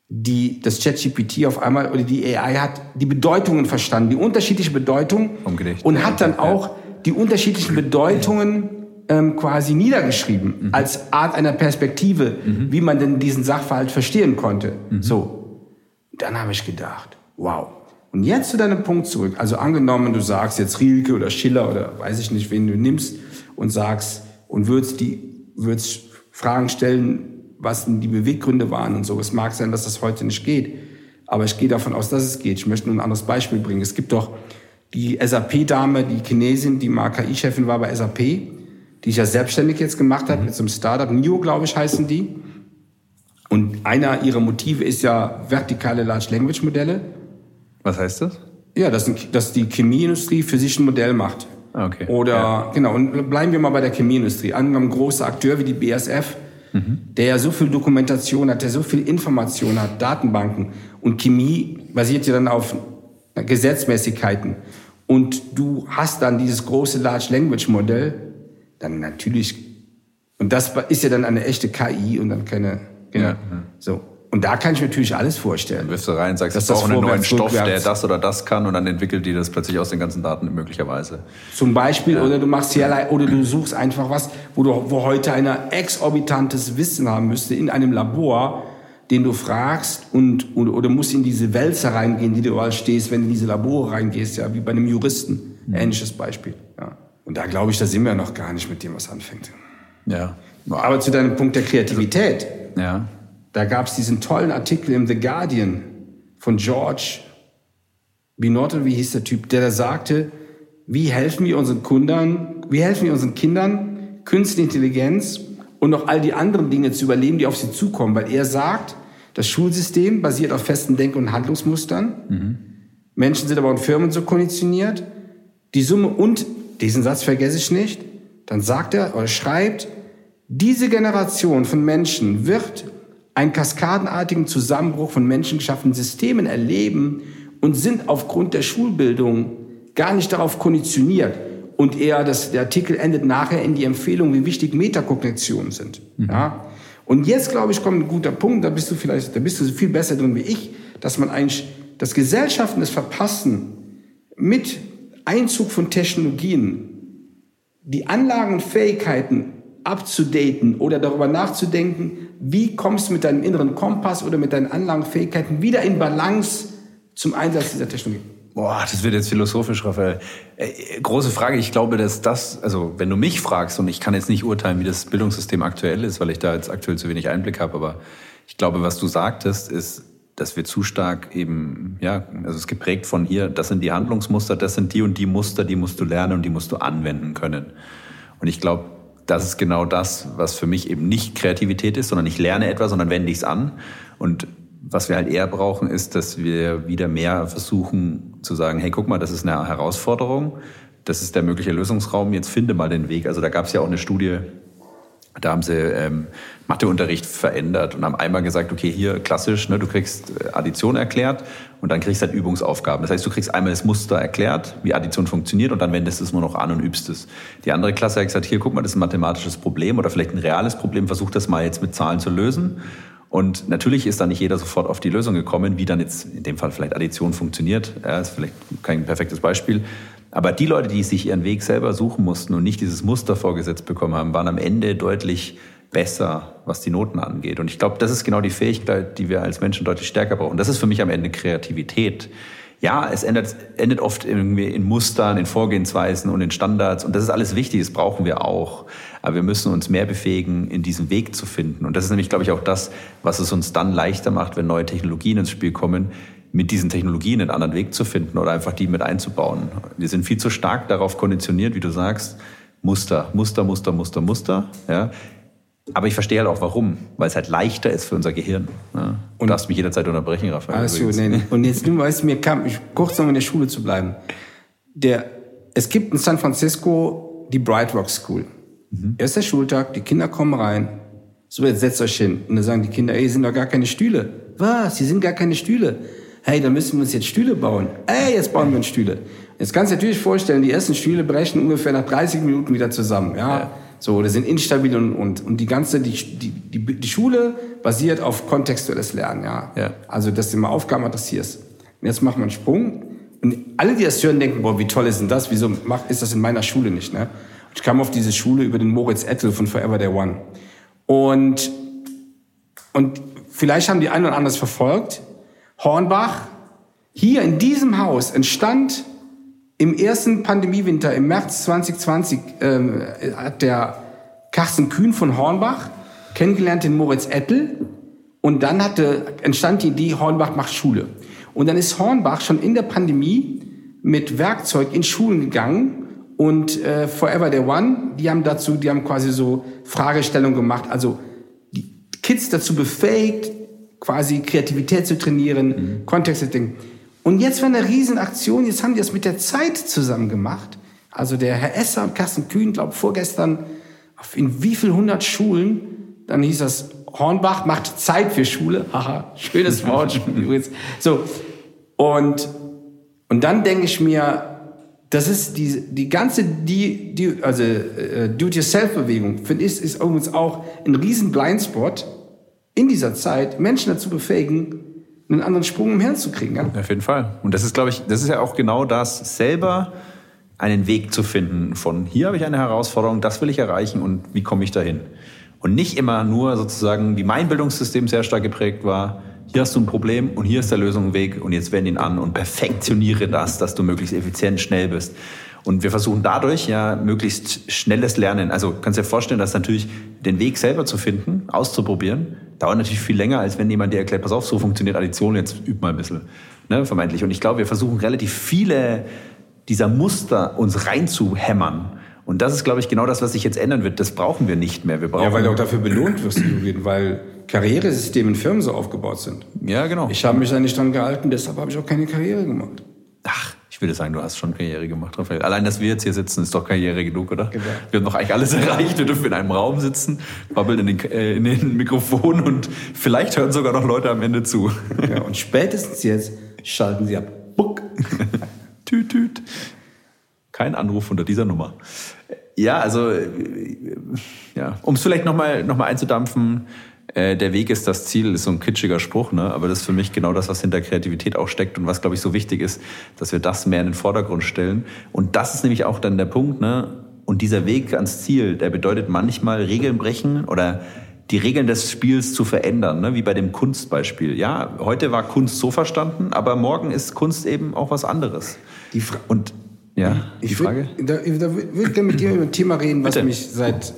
die, das ChatGPT auf einmal, oder die AI hat die Bedeutungen verstanden, die unterschiedliche Bedeutungen. Vom Gedicht. Und hat dann auch die unterschiedlichen Bedeutungen ähm, quasi niedergeschrieben, Mhm. als Art einer Perspektive, wie man denn diesen Sachverhalt verstehen konnte. Mhm. So. Dann habe ich gedacht, wow. Und jetzt zu deinem Punkt zurück. Also angenommen, du sagst jetzt Rilke oder Schiller oder weiß ich nicht, wen du nimmst und sagst und würdest die, würdest Fragen stellen, was denn die Beweggründe waren und so. Es mag sein, dass das heute nicht geht, aber ich gehe davon aus, dass es geht. Ich möchte nur ein anderes Beispiel bringen. Es gibt doch die SAP-Dame, die Chinesin, die mal KI-Chefin war bei SAP, die sich ja selbstständig jetzt gemacht hat mit so einem Startup. NIO, glaube ich, heißen die. Und einer ihrer Motive ist ja vertikale Large Language Modelle. Was heißt das? Ja, dass, dass die Chemieindustrie für sich ein Modell macht. Ah, okay. Oder, Ja. genau, und bleiben wir mal bei der Chemieindustrie. Angenommen, großer Akteur wie die BASF, der ja so viel Dokumentation hat, der so viel Information hat, Datenbanken. Und Chemie basiert ja dann auf Gesetzmäßigkeiten. Und du hast dann dieses große Large Language Modell, dann natürlich, und das ist ja dann eine echte KI und dann keine, genau. Ja. So. Und da kann ich mir natürlich alles vorstellen. wirfst du rein sagst, Dass ich brauche das einen neuen Stoff, der das oder das kann und dann entwickelt die das plötzlich aus den ganzen Daten möglicherweise. Zum Beispiel, oder du machst hier, oder du suchst einfach was, wo du, wo heute einer exorbitantes Wissen haben müsste in einem Labor, den du fragst und, und oder musst in diese Wälzer reingehen, die du überall stehst, wenn du in diese Labore reingehst, ja, wie bei einem Juristen. Ähnliches Beispiel, ja. Und da glaube ich, da sind wir noch gar nicht mit dem, was anfängt. Ja. Aber zu deinem Punkt der Kreativität. Ja. Da gab es diesen tollen Artikel im The Guardian von George Binotto, wie hieß der Typ, der da sagte, wie helfen wir unseren Kunden, wie helfen wir unseren Kindern, künstliche Intelligenz und noch all die anderen Dinge zu überleben, die auf sie zukommen. Weil er sagt, das Schulsystem basiert auf festen Denk- und Handlungsmustern. Mhm. Menschen sind aber in Firmen so konditioniert. Die Summe und, diesen Satz vergesse ich nicht, dann sagt er oder schreibt, diese Generation von Menschen wird einen kaskadenartigen Zusammenbruch von menschengeschaffenen Systemen erleben und sind aufgrund der Schulbildung gar nicht darauf konditioniert. Und eher, das, der Artikel endet nachher in die Empfehlung, wie wichtig Metakognitionen sind. Mhm. Ja? Und jetzt, glaube ich, kommt ein guter Punkt, da bist du vielleicht, da bist du viel besser drin wie ich, dass man eigentlich das Gesellschaften das Verpassen mit Einzug von Technologien die Anlagen und Fähigkeiten abzudaten oder darüber nachzudenken, wie kommst du mit deinem inneren Kompass oder mit deinen Anlagenfähigkeiten wieder in Balance zum Einsatz dieser Technologie. Boah, das wird jetzt philosophisch, Raphael. Äh, große Frage. Ich glaube, dass das, also wenn du mich fragst, und ich kann jetzt nicht urteilen, wie das Bildungssystem aktuell ist, weil ich da jetzt aktuell zu wenig Einblick habe, aber ich glaube, was du sagtest, ist, dass wir zu stark eben, ja, also es ist geprägt von hier, das sind die Handlungsmuster, das sind die und die Muster, die musst du lernen und die musst du anwenden können. Und ich glaube, das ist genau das, was für mich eben nicht Kreativität ist, sondern ich lerne etwas, sondern wende ich es an. Und was wir halt eher brauchen, ist, dass wir wieder mehr versuchen zu sagen, hey, guck mal, das ist eine Herausforderung, das ist der mögliche Lösungsraum, jetzt finde mal den Weg. Also da gab es ja auch eine Studie, da haben sie ähm, Matheunterricht verändert und haben einmal gesagt, okay, hier klassisch, ne, du kriegst äh, Addition erklärt und dann kriegst du halt Übungsaufgaben. Das heißt, du kriegst einmal das Muster erklärt, wie Addition funktioniert und dann wendest du es nur noch an und übst es. Die andere Klasse hat gesagt, hier, guck mal, das ist ein mathematisches Problem oder vielleicht ein reales Problem, versuch das mal jetzt mit Zahlen zu lösen. Und natürlich ist da nicht jeder sofort auf die Lösung gekommen, wie dann jetzt in dem Fall vielleicht Addition funktioniert. Ja, ist vielleicht kein perfektes Beispiel. Aber die Leute, die sich ihren Weg selber suchen mussten und nicht dieses Muster vorgesetzt bekommen haben, waren am Ende deutlich besser, was die Noten angeht. Und ich glaube, das ist genau die Fähigkeit, die wir als Menschen deutlich stärker brauchen. Das ist für mich am Ende Kreativität. Ja, es endet, endet oft irgendwie in Mustern, in Vorgehensweisen und in Standards. Und das ist alles wichtig, das brauchen wir auch. Aber wir müssen uns mehr befähigen, in diesen Weg zu finden. Und das ist nämlich, glaube ich, auch das, was es uns dann leichter macht, wenn neue Technologien ins Spiel kommen, mit diesen Technologien einen anderen Weg zu finden oder einfach die mit einzubauen. Wir sind viel zu stark darauf konditioniert, wie du sagst, Muster, Muster, Muster, Muster, Muster. Ja. Aber ich verstehe halt auch warum, weil es halt leichter ist für unser Gehirn. Ja. Und du darfst mich jederzeit unterbrechen, Raphael. Alles gut, nee, nee. Und jetzt, du weißt, mir kam, ich, kurz noch in der Schule zu bleiben. Der, es gibt in San Francisco die Bright Rock School. Mhm. Erster Schultag, die Kinder kommen rein. So, jetzt setzt euch hin. Und dann sagen die Kinder, ey, hier sind doch gar keine Stühle. Was? Hier sind gar keine Stühle hey, da müssen wir uns jetzt Stühle bauen. Ey, jetzt bauen wir uns Stühle. Jetzt kannst du dir natürlich vorstellen, die ersten Stühle brechen ungefähr nach 30 Minuten wieder zusammen. Ja, ja. So, das sind instabil und, und, und die ganze, die, die, die, die Schule basiert auf kontextuelles Lernen. Ja, ja. also dass du immer Aufgaben adressierst. Und jetzt machen wir einen Sprung. Und alle, die das hören, denken, boah, wie toll ist denn das? Wieso macht, ist das in meiner Schule nicht? Ne? Ich kam auf diese Schule über den Moritz Ettel von Forever the One. Und, und vielleicht haben die einen oder anderen verfolgt. Hornbach, hier in diesem Haus entstand im ersten Pandemiewinter im März 2020 ähm, hat der Carsten Kühn von Hornbach kennengelernt den Moritz Ettel und dann hatte, entstand die Idee, Hornbach macht Schule. Und dann ist Hornbach schon in der Pandemie mit Werkzeug in Schulen gegangen und äh, Forever the One, die haben dazu, die haben quasi so Fragestellungen gemacht, also die Kids dazu befähigt, quasi Kreativität zu trainieren, mhm. Kontexte zu denken. Und jetzt war eine Riesenaktion, jetzt haben die das mit der Zeit zusammen gemacht. Also der Herr Esser und Carsten Kühn, glaube vorgestern, in wie viel hundert Schulen, dann hieß das, Hornbach macht Zeit für Schule. [LAUGHS] Haha, schönes Wort [LAUGHS] übrigens. So, und, und dann denke ich mir, das ist die, die ganze die, die, also, äh, Do-it-yourself-Bewegung, finde ich, ist übrigens auch ein riesen Blindspot in dieser Zeit Menschen dazu befähigen, einen anderen Sprung im Hirn zu kriegen. Ja? Auf jeden Fall. Und das ist, glaube ich, das ist ja auch genau das, selber einen Weg zu finden von hier habe ich eine Herausforderung, das will ich erreichen und wie komme ich dahin. Und nicht immer nur sozusagen, wie mein Bildungssystem sehr stark geprägt war, hier hast du ein Problem und hier ist der Lösungsweg und jetzt wende ihn an und perfektioniere das, dass du möglichst effizient, schnell bist. Und wir versuchen dadurch ja möglichst schnelles Lernen. Also kannst dir vorstellen, dass natürlich den Weg selber zu finden, auszuprobieren, dauert natürlich viel länger, als wenn jemand dir erklärt, pass auf, so funktioniert Addition, jetzt üb mal ein bisschen. Ne, vermeintlich. Und ich glaube, wir versuchen relativ viele dieser Muster uns reinzuhämmern Und das ist, glaube ich, genau das, was sich jetzt ändern wird. Das brauchen wir nicht mehr. Wir brauchen Ja, weil du auch dafür belohnt wirst, Julian, weil Karrieresysteme in Firmen so aufgebaut sind. ja, genau. Ich habe mich da nicht dran gehalten, deshalb habe ich auch keine Karriere gemacht. Ach, ich würde sagen, du hast schon Karriere gemacht, Raphael. Allein, dass wir jetzt hier sitzen, ist doch Karriere genug, oder? Genau. Wir haben doch eigentlich alles [LAUGHS] erreicht. Wir dürfen in einem Raum sitzen, babbeln in den, äh, in den [LAUGHS] Mikrofon und vielleicht hören sogar noch Leute am Ende zu. Ja, [LAUGHS] und spätestens jetzt schalten sie ab. Buck. tüt, tüt. Kein Anruf unter dieser Nummer. Ja, also, äh, ja, um es vielleicht nochmal noch mal einzudampfen, äh, der Weg ist das Ziel, ist so ein kitschiger Spruch, ne? aber das ist für mich genau das, was hinter Kreativität auch steckt und was, glaube ich, so wichtig ist, dass wir das mehr in den Vordergrund stellen. Und das ist nämlich auch dann der Punkt, ne? Und dieser Weg ans Ziel, der bedeutet manchmal Regeln brechen oder die Regeln des Spiels zu verändern, ne? wie bei dem Kunstbeispiel. Ja, heute war Kunst so verstanden, aber morgen ist Kunst eben auch was anderes. Die Fra Und ja, die ich Frage? Würd, da, da würde ich gerne mit dir über ein Thema reden, was Bitte. mich seit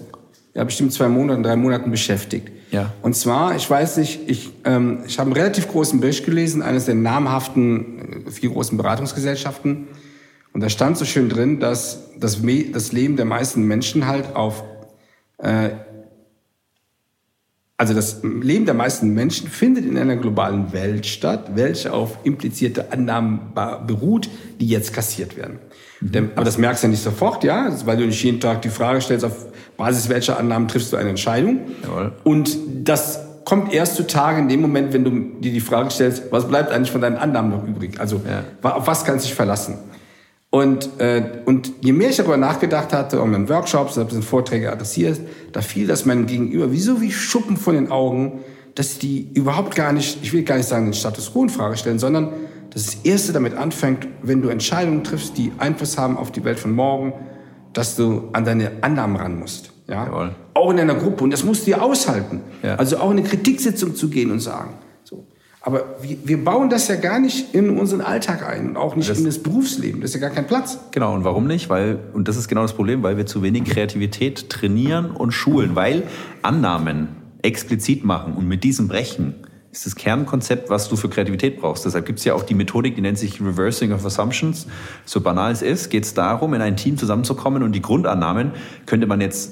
ja, bestimmt zwei Monaten, drei Monaten beschäftigt. Ja. Und zwar, ich weiß nicht, ich, ähm, ich habe einen relativ großen Bericht gelesen, eines der namhaften, äh, vier großen Beratungsgesellschaften. Und da stand so schön drin, dass das, das Leben der meisten Menschen halt auf, äh, also das Leben der meisten Menschen findet in einer globalen Welt statt, welche auf implizierte Annahmen beruht, die jetzt kassiert werden. Denn- Aber das merkst du ja nicht sofort, ja, weil du nicht jeden Tag die Frage stellst, auf Basis welcher Annahmen triffst du eine Entscheidung. Jawohl. Und das kommt erst zutage in dem Moment, wenn du dir die Frage stellst, was bleibt eigentlich von deinen Annahmen noch übrig? Also Ja. auf was kannst du dich verlassen? Und, äh, und je mehr ich darüber nachgedacht hatte, auch in Workshops, habe in Vorträge adressiert, da fiel das meinem Gegenüber wie so wie Schuppen von den Augen, dass die überhaupt gar nicht, ich will gar nicht sagen, den Status quo in Frage stellen, sondern dass das Erste damit anfängt, wenn du Entscheidungen triffst, die Einfluss haben auf die Welt von morgen, dass du an deine Annahmen ran musst. Ja? Jawohl. Auch in einer Gruppe. Und das musst du dir aushalten. Ja. Also auch in eine Kritiksitzung zu gehen und sagen. So. Aber wir, wir bauen das ja gar nicht in unseren Alltag ein und auch nicht Das- in das Berufsleben. Das ist ja gar kein Platz. Genau, und warum nicht? Weil, und das ist genau das Problem, weil wir zu wenig Kreativität trainieren und schulen, weil Annahmen explizit machen und mit diesem brechen ist das Kernkonzept, was du für Kreativität brauchst. Deshalb gibt es ja auch die Methodik, die nennt sich Reversing of Assumptions. So banal es ist, geht es darum, in ein Team zusammenzukommen und die Grundannahmen könnte man jetzt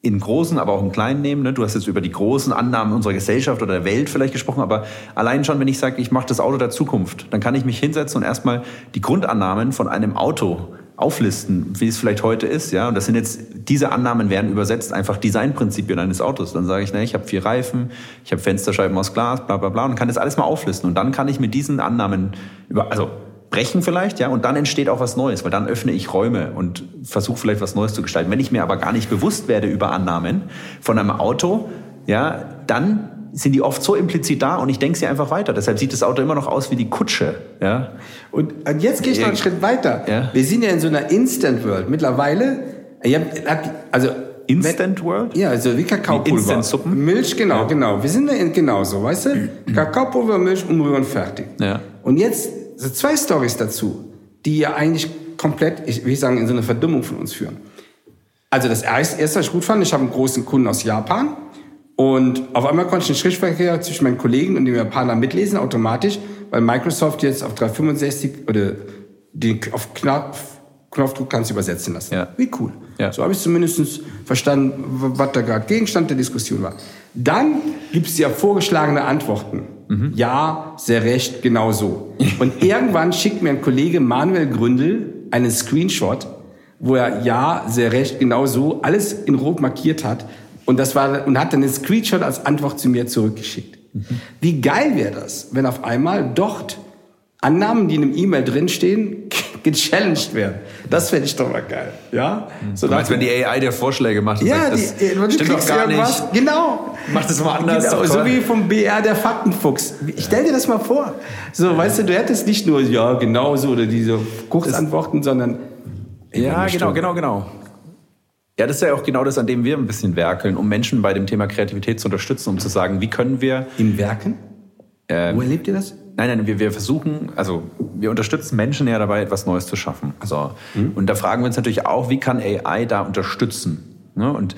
in großen, aber auch im kleinen nehmen. Ne? Du hast jetzt über die großen Annahmen unserer Gesellschaft oder der Welt vielleicht gesprochen, aber allein schon, wenn ich sage, ich mache das Auto der Zukunft, dann kann ich mich hinsetzen und erstmal die Grundannahmen von einem Auto auflisten, wie es vielleicht heute ist, ja. Und das sind jetzt diese Annahmen werden übersetzt einfach Designprinzipien eines Autos. Dann sage ich, ne, ich habe vier Reifen, ich habe Fensterscheiben aus Glas, bla bla bla, und kann das alles mal auflisten. Und dann kann ich mit diesen Annahmen über, also brechen vielleicht, ja, und dann entsteht auch was Neues, weil dann öffne ich Räume und versuche vielleicht was Neues zu gestalten. Wenn ich mir aber gar nicht bewusst werde über Annahmen von einem Auto, ja, dann sind die oft so implizit da und ich denke sie einfach weiter. Deshalb sieht das Auto immer noch aus wie die Kutsche, ja. Und, und jetzt gehe ich noch einen Schritt weiter. Ja. Wir sind ja in so einer Instant World. Mittlerweile, also Instant World? Ja, also wie Kakaopulver. Wie Instant-Suppen? Milch, genau, genau. Wir sind da in, genauso, weißt du? [CLEARS THROAT] Kakaopulver, Milch, umrühren, fertig. Ja. Und jetzt so zwei Stories dazu, die ja eigentlich komplett, ich will sagen, in so eine Verdummung von uns führen. Also das erste was ich gut fand, ich habe einen großen Kunden aus Japan und auf einmal konnte ich den Schriftverkehr zwischen meinen Kollegen und dem Japaner mitlesen, automatisch, weil Microsoft jetzt auf 365 oder den, auf Knopf, Knopfdruck kannst du übersetzen lassen. Ja. Wie cool. Ja. So habe ich zumindest verstanden, was da gerade Gegenstand der Diskussion war. Dann gibt es ja vorgeschlagene Antworten. Ja, sehr recht, genau so. [LAUGHS] Und irgendwann schickt mir ein Kollege Manuel Gründel einen Screenshot, wo er ja, sehr recht, genau so alles in Rot markiert hat. Und das war, und hat dann den Screenshot als Antwort zu mir zurückgeschickt. Wie geil wäre das, wenn auf einmal dort Annahmen, die in einem E-Mail drinstehen, [LAUGHS] gechallenged werden. Das fände ich doch mal geil. Ja? So Du meinst, nach- wenn die AI dir Vorschläge macht ja, sagt, das die, du stimmt doch gar nicht. Genau. Mach das mal anders. Genau, so wie vom BR der Faktenfuchs. Ich stell dir das mal vor. So, weißt du, du hättest nicht nur ja genau so oder diese Kurzantworten, sondern Ja, genau, Stunde. genau, genau. Ja, das ist ja auch genau das, an dem wir ein bisschen werkeln, um Menschen bei dem Thema Kreativität zu unterstützen, um zu sagen, wie können wir Im Werken? Ähm, Wo erlebt ihr das? Nein, nein, wir, wir versuchen, also wir unterstützen Menschen ja dabei, etwas Neues zu schaffen. So. Und da fragen wir uns natürlich auch, wie kann AI da unterstützen? Ne? Und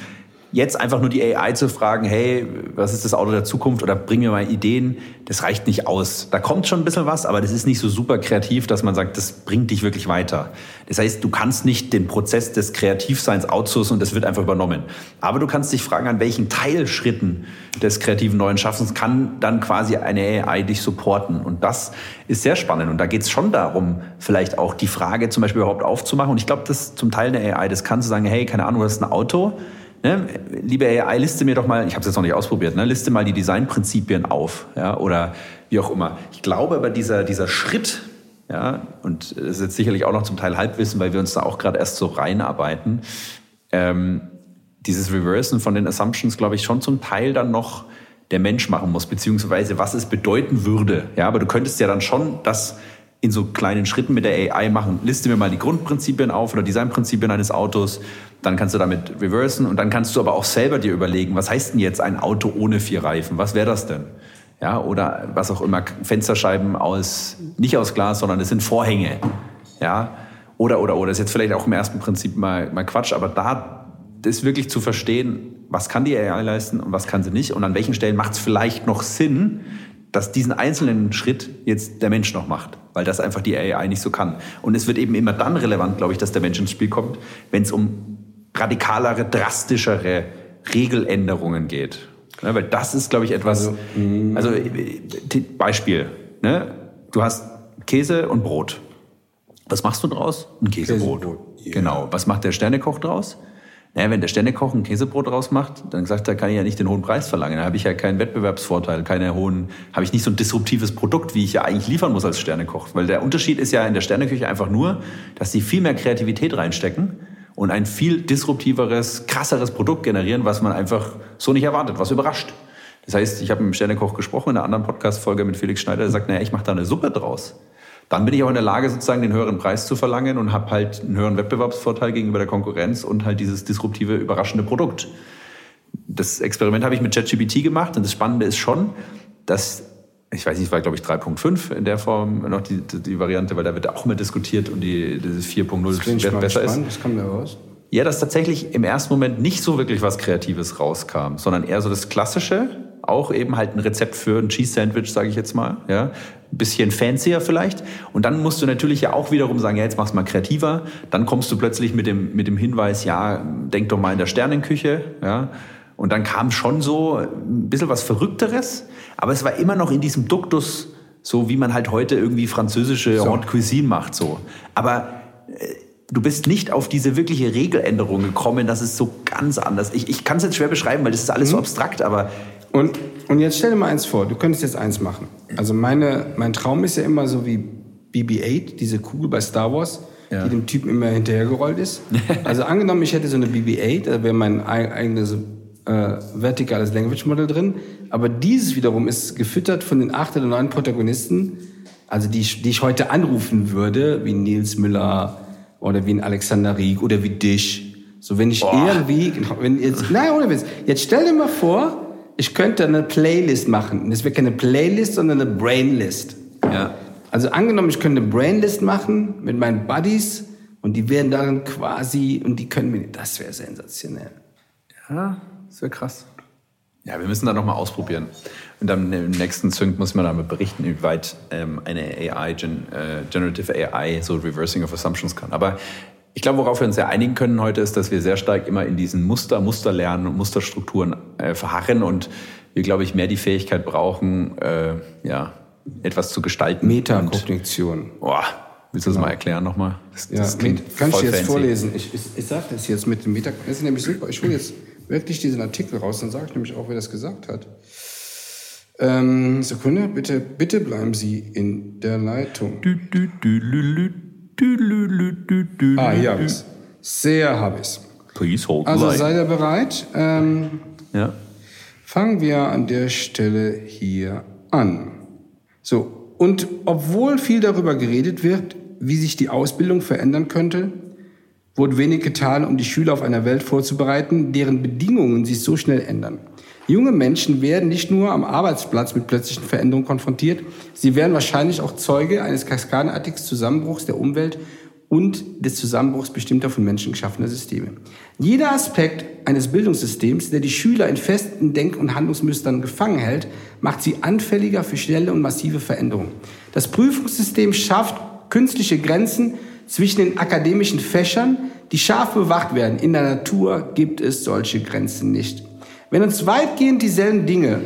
jetzt einfach nur die AI zu fragen, hey, was ist das Auto der Zukunft oder bring mir mal Ideen, das reicht nicht aus. Da kommt schon ein bisschen was, aber das ist nicht so super kreativ, dass man sagt, das bringt dich wirklich weiter. Das heißt, du kannst nicht den Prozess des Kreativseins outsourcen und das wird einfach übernommen. Aber du kannst dich fragen, an welchen Teilschritten des kreativen neuen Schaffens kann dann quasi eine AI dich supporten. Und das ist sehr spannend. Und da geht es schon darum, vielleicht auch die Frage zum Beispiel überhaupt aufzumachen. Und ich glaube, das zum Teil eine AI, das kann zu sagen, hey, keine Ahnung, du hast ein Auto, Ne, liebe AI, liste mir doch mal, ich habe es jetzt noch nicht ausprobiert, ne, liste mal die Designprinzipien auf, ja, oder wie auch immer. Ich glaube aber dieser, dieser Schritt, ja, und das ist jetzt sicherlich auch noch zum Teil Halbwissen, weil wir uns da auch gerade erst so reinarbeiten, ähm, dieses Reversen von den Assumptions, glaube ich, schon zum Teil dann noch der Mensch machen muss, beziehungsweise was es bedeuten würde. Ja, aber du könntest ja dann schon das in so kleinen Schritten mit der AI machen. Liste mir mal die Grundprinzipien auf oder Designprinzipien eines Autos. Dann kannst du damit reversen und dann kannst du aber auch selber dir überlegen, was heißt denn jetzt ein Auto ohne vier Reifen? Was wäre das denn? Ja, oder was auch immer, Fensterscheiben aus, nicht aus Glas, sondern es sind Vorhänge. Ja, oder, oder, oder, das ist jetzt vielleicht auch im ersten Prinzip mal, mal Quatsch, aber da das wirklich zu verstehen, was kann die AI leisten und was kann sie nicht und an welchen Stellen macht es vielleicht noch Sinn, dass diesen einzelnen Schritt jetzt der Mensch noch macht, weil das einfach die AI nicht so kann. Und es wird eben immer dann relevant, glaube ich, dass der Mensch ins Spiel kommt, wenn es um radikalere, drastischere Regeländerungen geht. Ja, weil das ist, glaube ich, etwas, also, mm. also Beispiel, ne? du hast Käse und Brot. Was machst du draus? Ein Käsebrot. Käsebrot yeah. Genau. Was macht der Sternekoch draus? Naja, wenn der Sternekoch ein Käsebrot draus macht, dann sagt er, kann ich ja nicht den hohen Preis verlangen. Da habe ich ja keinen Wettbewerbsvorteil, keine hohen, habe ich nicht so ein disruptives Produkt, wie ich ja eigentlich liefern muss als Sternekoch. Weil der Unterschied ist ja in der Sterneküche einfach nur, dass sie viel mehr Kreativität reinstecken und ein viel disruptiveres, krasseres Produkt generieren, was man einfach so nicht erwartet, was überrascht. Das heißt, ich habe mit dem Sternekoch gesprochen in einer anderen Podcast-Folge mit Felix Schneider, der sagt, naja, ich mache da eine Suppe draus dann bin ich auch in der Lage, sozusagen den höheren Preis zu verlangen und habe halt einen höheren Wettbewerbsvorteil gegenüber der Konkurrenz und halt dieses disruptive, überraschende Produkt. Das Experiment habe ich mit ChatGPT gemacht und das Spannende ist schon, dass ich weiß nicht, war glaube ich 3.5 in der Form noch die, die, Variante, weil da wird auch mehr diskutiert und die dieses 4.0 besser ist. Was kam da raus? Ja, dass tatsächlich im ersten Moment nicht so wirklich was Kreatives rauskam, sondern eher so das Klassische, auch eben halt ein Rezept für ein Cheese Sandwich, sage ich jetzt mal, ja, ein bisschen fancier vielleicht. Und dann musst du natürlich ja auch wiederum sagen, ja, jetzt mach's mal kreativer. Dann kommst du plötzlich mit dem mit dem Hinweis, ja, denk doch mal in der Sternenküche, ja. Und dann kam schon so ein bisschen was Verrückteres, aber es war immer noch in diesem Duktus, so wie man halt heute irgendwie französische so. Haute Cuisine macht, so. Aber äh, du bist nicht auf diese wirkliche Regeländerung gekommen, das ist so ganz anders. Ich, ich kann es jetzt schwer beschreiben, weil das ist alles mhm. so abstrakt, aber und, und jetzt stell dir mal eins vor, du könntest jetzt eins machen. Also meine, mein Traum ist ja immer so wie BB-8, diese Kugel bei Star Wars, ja. die dem Typen immer hinterhergerollt ist. [LAUGHS] also angenommen, ich hätte so eine BB-8, da wäre mein eigenes äh, vertikales Language-Modell drin. Aber dieses wiederum ist gefüttert von den acht oder neun Protagonisten, also die, die ich heute anrufen würde, wie Nils Müller oder wie ein Alexander Rieck oder wie dich. So, wenn ich Boah. irgendwie, genau, wenn jetzt, nein, ohne Witz. Jetzt stell dir mal vor, ich könnte eine Playlist machen. Das wäre keine Playlist, sondern eine Brainlist. Ja. Also angenommen, ich könnte eine Brainlist machen mit meinen Buddies und die wären dann quasi, und die können mir, das wäre sensationell. Ja, das wäre krass. Ja, wir müssen da nochmal ausprobieren. Und dann im nächsten Sync muss man damit berichten, inwieweit ähm, eine AI, Gen, äh, Generative AI, so Reversing of Assumptions kann. Aber ich glaube, worauf wir uns ja einigen können heute, ist, dass wir sehr stark immer in diesen Muster, Musterlernen und Musterstrukturen äh, verharren und wir, glaube ich, mehr die Fähigkeit brauchen, äh, ja, etwas zu gestalten. Metakognition. Boah, willst du das genau. mal erklären nochmal? Das, ja, das klingt kann ich jetzt fancy. vorlesen? Ich, ich, ich sage das jetzt mit dem Meta. Das ist nämlich super. Ich hole jetzt wirklich diesen Artikel raus, dann sage ich nämlich auch, wer das gesagt hat. Ähm, Sekunde, bitte, bitte bleiben Sie in der Leitung. Du, du, du, Ah, hier habe ich es. Sehr habe ich es. Please hold Also seid ihr bereit? Ähm, ja. Fangen wir an der Stelle hier an. So, und obwohl viel darüber geredet wird, wie sich die Ausbildung verändern könnte, wurde wenig getan, um die Schüler auf einer Welt vorzubereiten, deren Bedingungen sich so schnell ändern. Junge Menschen werden nicht nur am Arbeitsplatz mit plötzlichen Veränderungen konfrontiert, sie werden wahrscheinlich auch Zeuge eines kaskadenartigen Zusammenbruchs der Umwelt und des Zusammenbruchs bestimmter von Menschen geschaffener Systeme. Jeder Aspekt eines Bildungssystems, der die Schüler in festen Denk- und Handlungsmustern gefangen hält, macht sie anfälliger für schnelle und massive Veränderungen. Das Prüfungssystem schafft künstliche Grenzen zwischen den akademischen Fächern, die scharf bewacht werden. In der Natur gibt es solche Grenzen nicht. Wenn uns weitgehend dieselben Dinge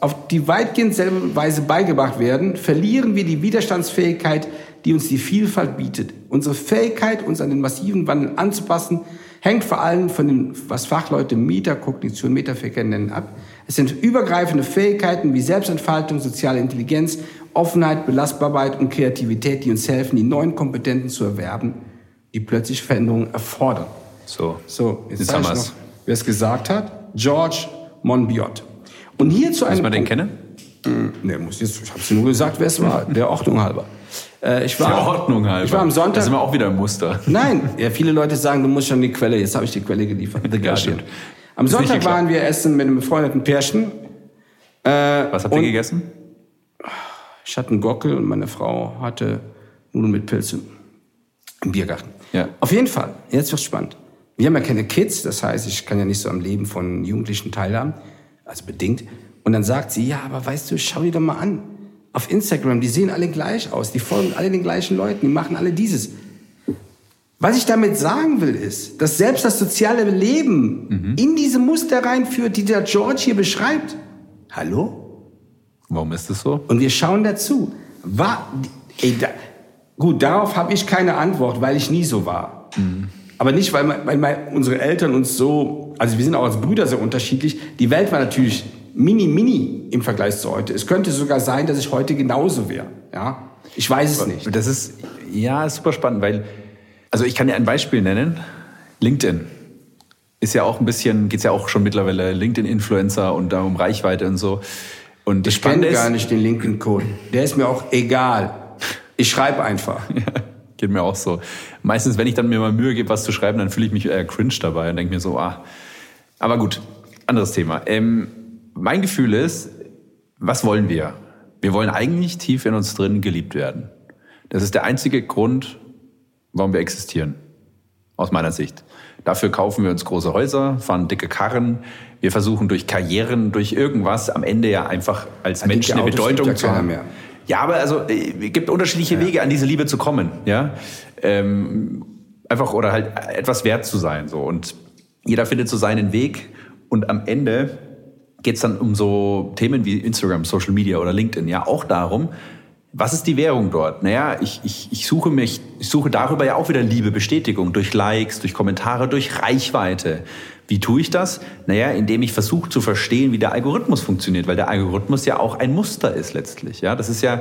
auf die weitgehend selbe Weise beigebracht werden, verlieren wir die Widerstandsfähigkeit, die uns die Vielfalt bietet. Unsere Fähigkeit, uns an den massiven Wandel anzupassen, hängt vor allem von dem, was Fachleute Metakognition, Metafähigkeit nennen, ab. Es sind übergreifende Fähigkeiten wie Selbstentfaltung, soziale Intelligenz, Offenheit, Belastbarkeit und Kreativität, die uns helfen, die neuen Kompetenzen zu erwerben, die plötzlich Veränderungen erfordern. So, So, jetzt, Jetzt haben wir's. noch, wer es gesagt hat. George Monbiot. Und hier zu einem Muss man den Punkt- kennen? Nee, muss jetzt, ich habe dir nur gesagt, wer es war, der Ordnung halber. Äh, ich war, Der Ordnung halber. Ich war am Da Sonntag. sind wir auch wieder im Muster. Nein, ja, viele Leute sagen, du musst schon die Quelle. Jetzt habe ich die Quelle geliefert. [LAUGHS] The Guardian. stimmt. Am Sonntag waren wir essen mit einem befreundeten Pärchen. Was habt ihr gegessen? Ich hatte einen Gockel und meine Frau hatte Nudeln mit Pilzen im Biergarten. Ja. Auf jeden Fall, jetzt wird's spannend. Wir haben ja keine Kids, das heißt, ich kann ja nicht so am Leben von Jugendlichen teilhaben, also bedingt. Und dann sagt sie, ja, aber weißt du, schau dir doch mal an. Auf Instagram, die sehen alle gleich aus, die folgen alle den gleichen Leuten, die machen alle dieses. Was ich damit sagen will, ist, dass selbst das soziale Leben in diese Muster reinführt, die der George hier beschreibt. Hallo? Warum ist das so? Und wir schauen dazu. War, ey, da, gut, darauf habe ich keine Antwort, weil ich nie so war. Aber nicht, weil, weil mein, unsere Eltern uns so, also wir sind auch als Brüder sehr unterschiedlich. Die Welt war natürlich mini, mini im Vergleich zu heute. Es könnte sogar sein, dass ich heute genauso wäre. Ja? Ich weiß es nicht. Das ist, ja, super spannend, weil, also ich kann dir ein Beispiel nennen. LinkedIn ist ja auch ein bisschen, geht's ja auch schon mittlerweile LinkedIn-Influencer und da um Reichweite und so. Und Ich kenne gar nicht den linken Code. Der ist mir auch egal. Ich schreibe einfach. [LAUGHS] geht mir auch so. Meistens, wenn ich dann mir mal Mühe gebe, was zu schreiben, dann fühle ich mich eher cringe dabei und denke mir so, ah. Aber gut, anderes Thema. Ähm, mein Gefühl ist, was wollen wir? Wir wollen eigentlich tief in uns drin geliebt werden. Das ist der einzige Grund, warum wir existieren. Aus meiner Sicht. Dafür kaufen wir uns große Häuser, fahren dicke Karren. Wir versuchen durch Karrieren, durch irgendwas am Ende ja einfach als Ja, Mensch dicke eine Bedeutung zu haben. mehr. Ja, aber also äh, es gibt unterschiedliche Wege, an diese Liebe zu kommen, ja. Ähm, einfach oder halt etwas wert zu sein, so und jeder findet so seinen Weg und am Ende geht es dann um so Themen wie Instagram, Social Media oder LinkedIn, ja auch darum, was ist die Währung dort? Naja, ich, ich, ich suche mich, ich suche darüber ja auch wieder Liebe, Bestätigung durch Likes, durch Kommentare, durch Reichweite. Wie tue ich das? Naja, indem ich versuche zu verstehen, wie der Algorithmus funktioniert, weil der Algorithmus ja auch ein Muster ist letztlich. Ja, das ist ja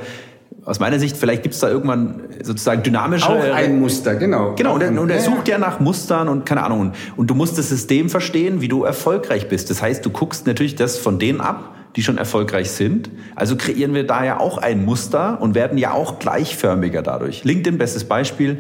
aus meiner Sicht, vielleicht gibt es da irgendwann sozusagen dynamische. Auch ein Muster, genau. Genau, und er, und er sucht ja nach Mustern und keine Ahnung. Und, und du musst das System verstehen, wie du erfolgreich bist. Das heißt, du guckst natürlich das von denen ab, die schon erfolgreich sind. Also kreieren wir da ja auch ein Muster und werden ja auch gleichförmiger dadurch. LinkedIn, bestes Beispiel,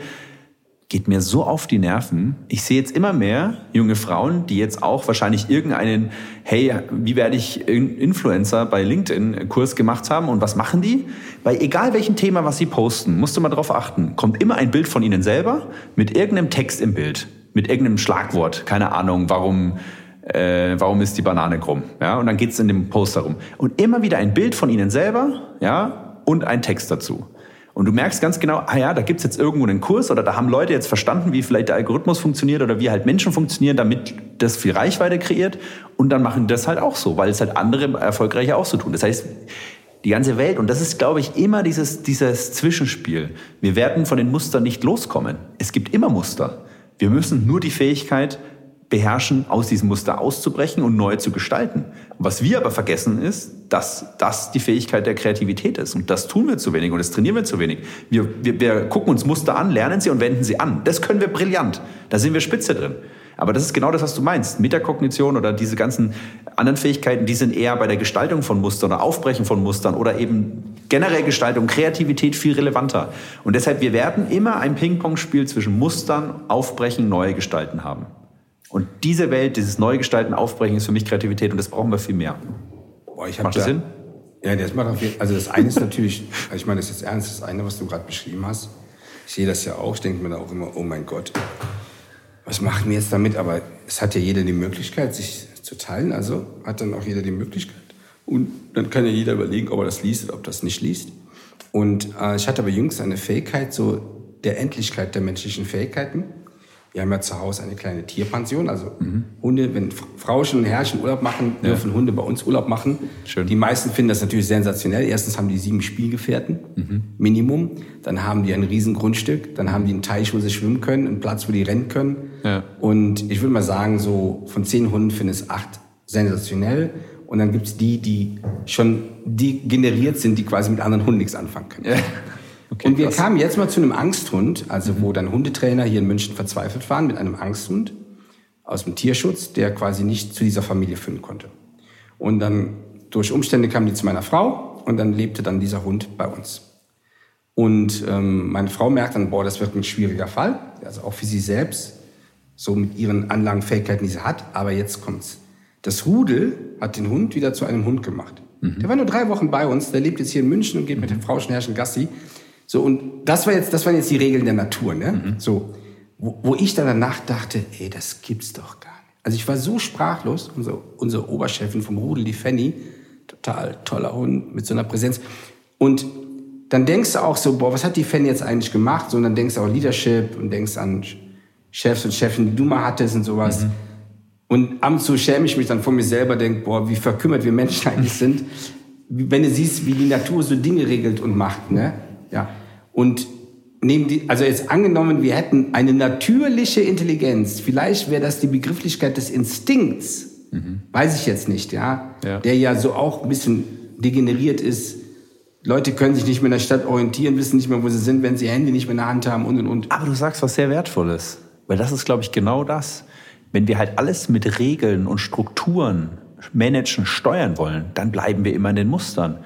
geht mir so auf die Nerven. Ich sehe jetzt immer mehr junge Frauen, die jetzt auch wahrscheinlich irgendeinen, hey, wie werde ich In- Influencer bei LinkedIn Kurs gemacht haben und was machen die? Bei egal welchem Thema, was sie posten, musst du mal drauf achten, kommt immer ein Bild von ihnen selber mit irgendeinem Text im Bild, mit irgendeinem Schlagwort, keine Ahnung, warum äh, warum ist die Banane krumm? Ja, und dann geht's in dem Post darum. Und immer wieder ein Bild von ihnen selber, ja, und ein Text dazu. Und du merkst ganz genau, ah ja, da gibt's jetzt irgendwo einen Kurs oder da haben Leute jetzt verstanden, wie vielleicht der Algorithmus funktioniert oder wie halt Menschen funktionieren, damit das viel Reichweite kreiert. Und dann machen das halt auch so, weil es halt andere Erfolgreiche auch so tun. Das heißt, die ganze Welt, und das ist, glaube ich, immer dieses, dieses Zwischenspiel. Wir werden von den Mustern nicht loskommen. Es gibt immer Muster. Wir müssen nur die Fähigkeit beherrschen, aus diesem Muster auszubrechen und neu zu gestalten. Was wir aber vergessen ist, dass das die Fähigkeit der Kreativität ist. Und das tun wir zu wenig und das trainieren wir zu wenig. Wir, wir, wir gucken uns Muster an, lernen sie und wenden sie an. Das können wir brillant. Da sind wir spitze drin. Aber das ist genau das, was du meinst. Metakognition oder diese ganzen anderen Fähigkeiten, die sind eher bei der Gestaltung von Mustern oder Aufbrechen von Mustern oder eben generell Gestaltung, Kreativität viel relevanter. Und deshalb, wir werden immer ein Ping-Pong-Spiel zwischen Mustern, Aufbrechen, neue Gestalten haben. Und diese Welt, dieses Neugestalten, Aufbrechen ist für mich Kreativität und das brauchen wir viel mehr. Boah, ich Macht das da- Sinn? Ja, das macht auf jeden Also das eine ist natürlich, also ich meine, das ist jetzt ernst, das eine, was du gerade beschrieben hast. Ich sehe das ja auch, ich denke mir da auch immer, oh mein Gott, was machen wir jetzt damit? Aber es hat ja jeder die Möglichkeit, sich zu teilen, also hat dann auch jeder die Möglichkeit. Und dann kann ja jeder überlegen, ob er das liest oder ob er das nicht liest. Und äh, ich hatte aber jüngst eine Fähigkeit, so der Endlichkeit der menschlichen Fähigkeiten. Wir haben ja zu Hause eine kleine Tierpension, also mhm. Hunde, wenn Frauchen und Herrchen Urlaub machen, dürfen ja. Hunde bei uns Urlaub machen. Schön. Die meisten finden das natürlich sensationell. Erstens haben die sieben Spielgefährten, mhm. Minimum. Dann haben die ein Riesengrundstück. Dann haben die einen Teich, wo sie schwimmen können, einen Platz, wo die rennen können. Ja. Und ich würde mal sagen, so von zehn Hunden finden es acht sensationell. Und dann gibt's die, die schon die generiert sind, die quasi mit anderen Hunden nichts anfangen können. Ja. Okay, und wir krass. kamen jetzt mal zu einem Angsthund, also mhm. wo dann Hundetrainer hier in München verzweifelt waren mit einem Angsthund aus dem Tierschutz, der quasi nicht zu dieser Familie finden konnte. Und dann durch Umstände kamen die zu meiner Frau und dann lebte dann dieser Hund bei uns. Und ähm, meine Frau merkt dann, boah, das wird ein schwieriger Fall, also auch für sie selbst, so mit ihren Anlagenfähigkeiten, die sie hat. Aber jetzt kommt's. Das Rudel hat den Hund wieder zu einem Hund gemacht. Mhm. Der war nur drei Wochen bei uns, der lebt jetzt hier in München und geht mit den Frauschen Herrschen Gassi. So, und das war jetzt, das waren jetzt die Regeln der Natur, ne? Mhm. So, wo, wo ich dann danach dachte, ey, das gibt's doch gar nicht. Also ich war so sprachlos, unsere, unsere Oberchefin vom Rudel, die Fanny, total toller Hund mit so einer Präsenz. Und dann denkst du auch so, boah, was hat die Fanny jetzt eigentlich gemacht? So, und dann denkst du auch Leadership und denkst an Chefs und Chefin, die du mal hattest und sowas. Mhm. Und ab und zu schäme ich mich dann vor mir selber, denk, boah, wie verkümmert wir Menschen [LAUGHS] eigentlich sind. Wenn du siehst, wie die Natur so Dinge regelt und macht, ne? Ja. Und nehmen die, also jetzt angenommen, wir hätten eine natürliche Intelligenz, vielleicht wäre das die Begrifflichkeit des Instinkts, mhm. weiß ich jetzt nicht, ja? ja, der ja so auch ein bisschen degeneriert ist. Leute können sich nicht mehr in der Stadt orientieren, wissen nicht mehr, wo sie sind, wenn sie Hände nicht mehr in der Hand haben und und und. Aber du sagst was sehr Wertvolles, weil das ist, glaube ich, genau das. Wenn wir halt alles mit Regeln und Strukturen managen, steuern wollen, dann bleiben wir immer in den Mustern.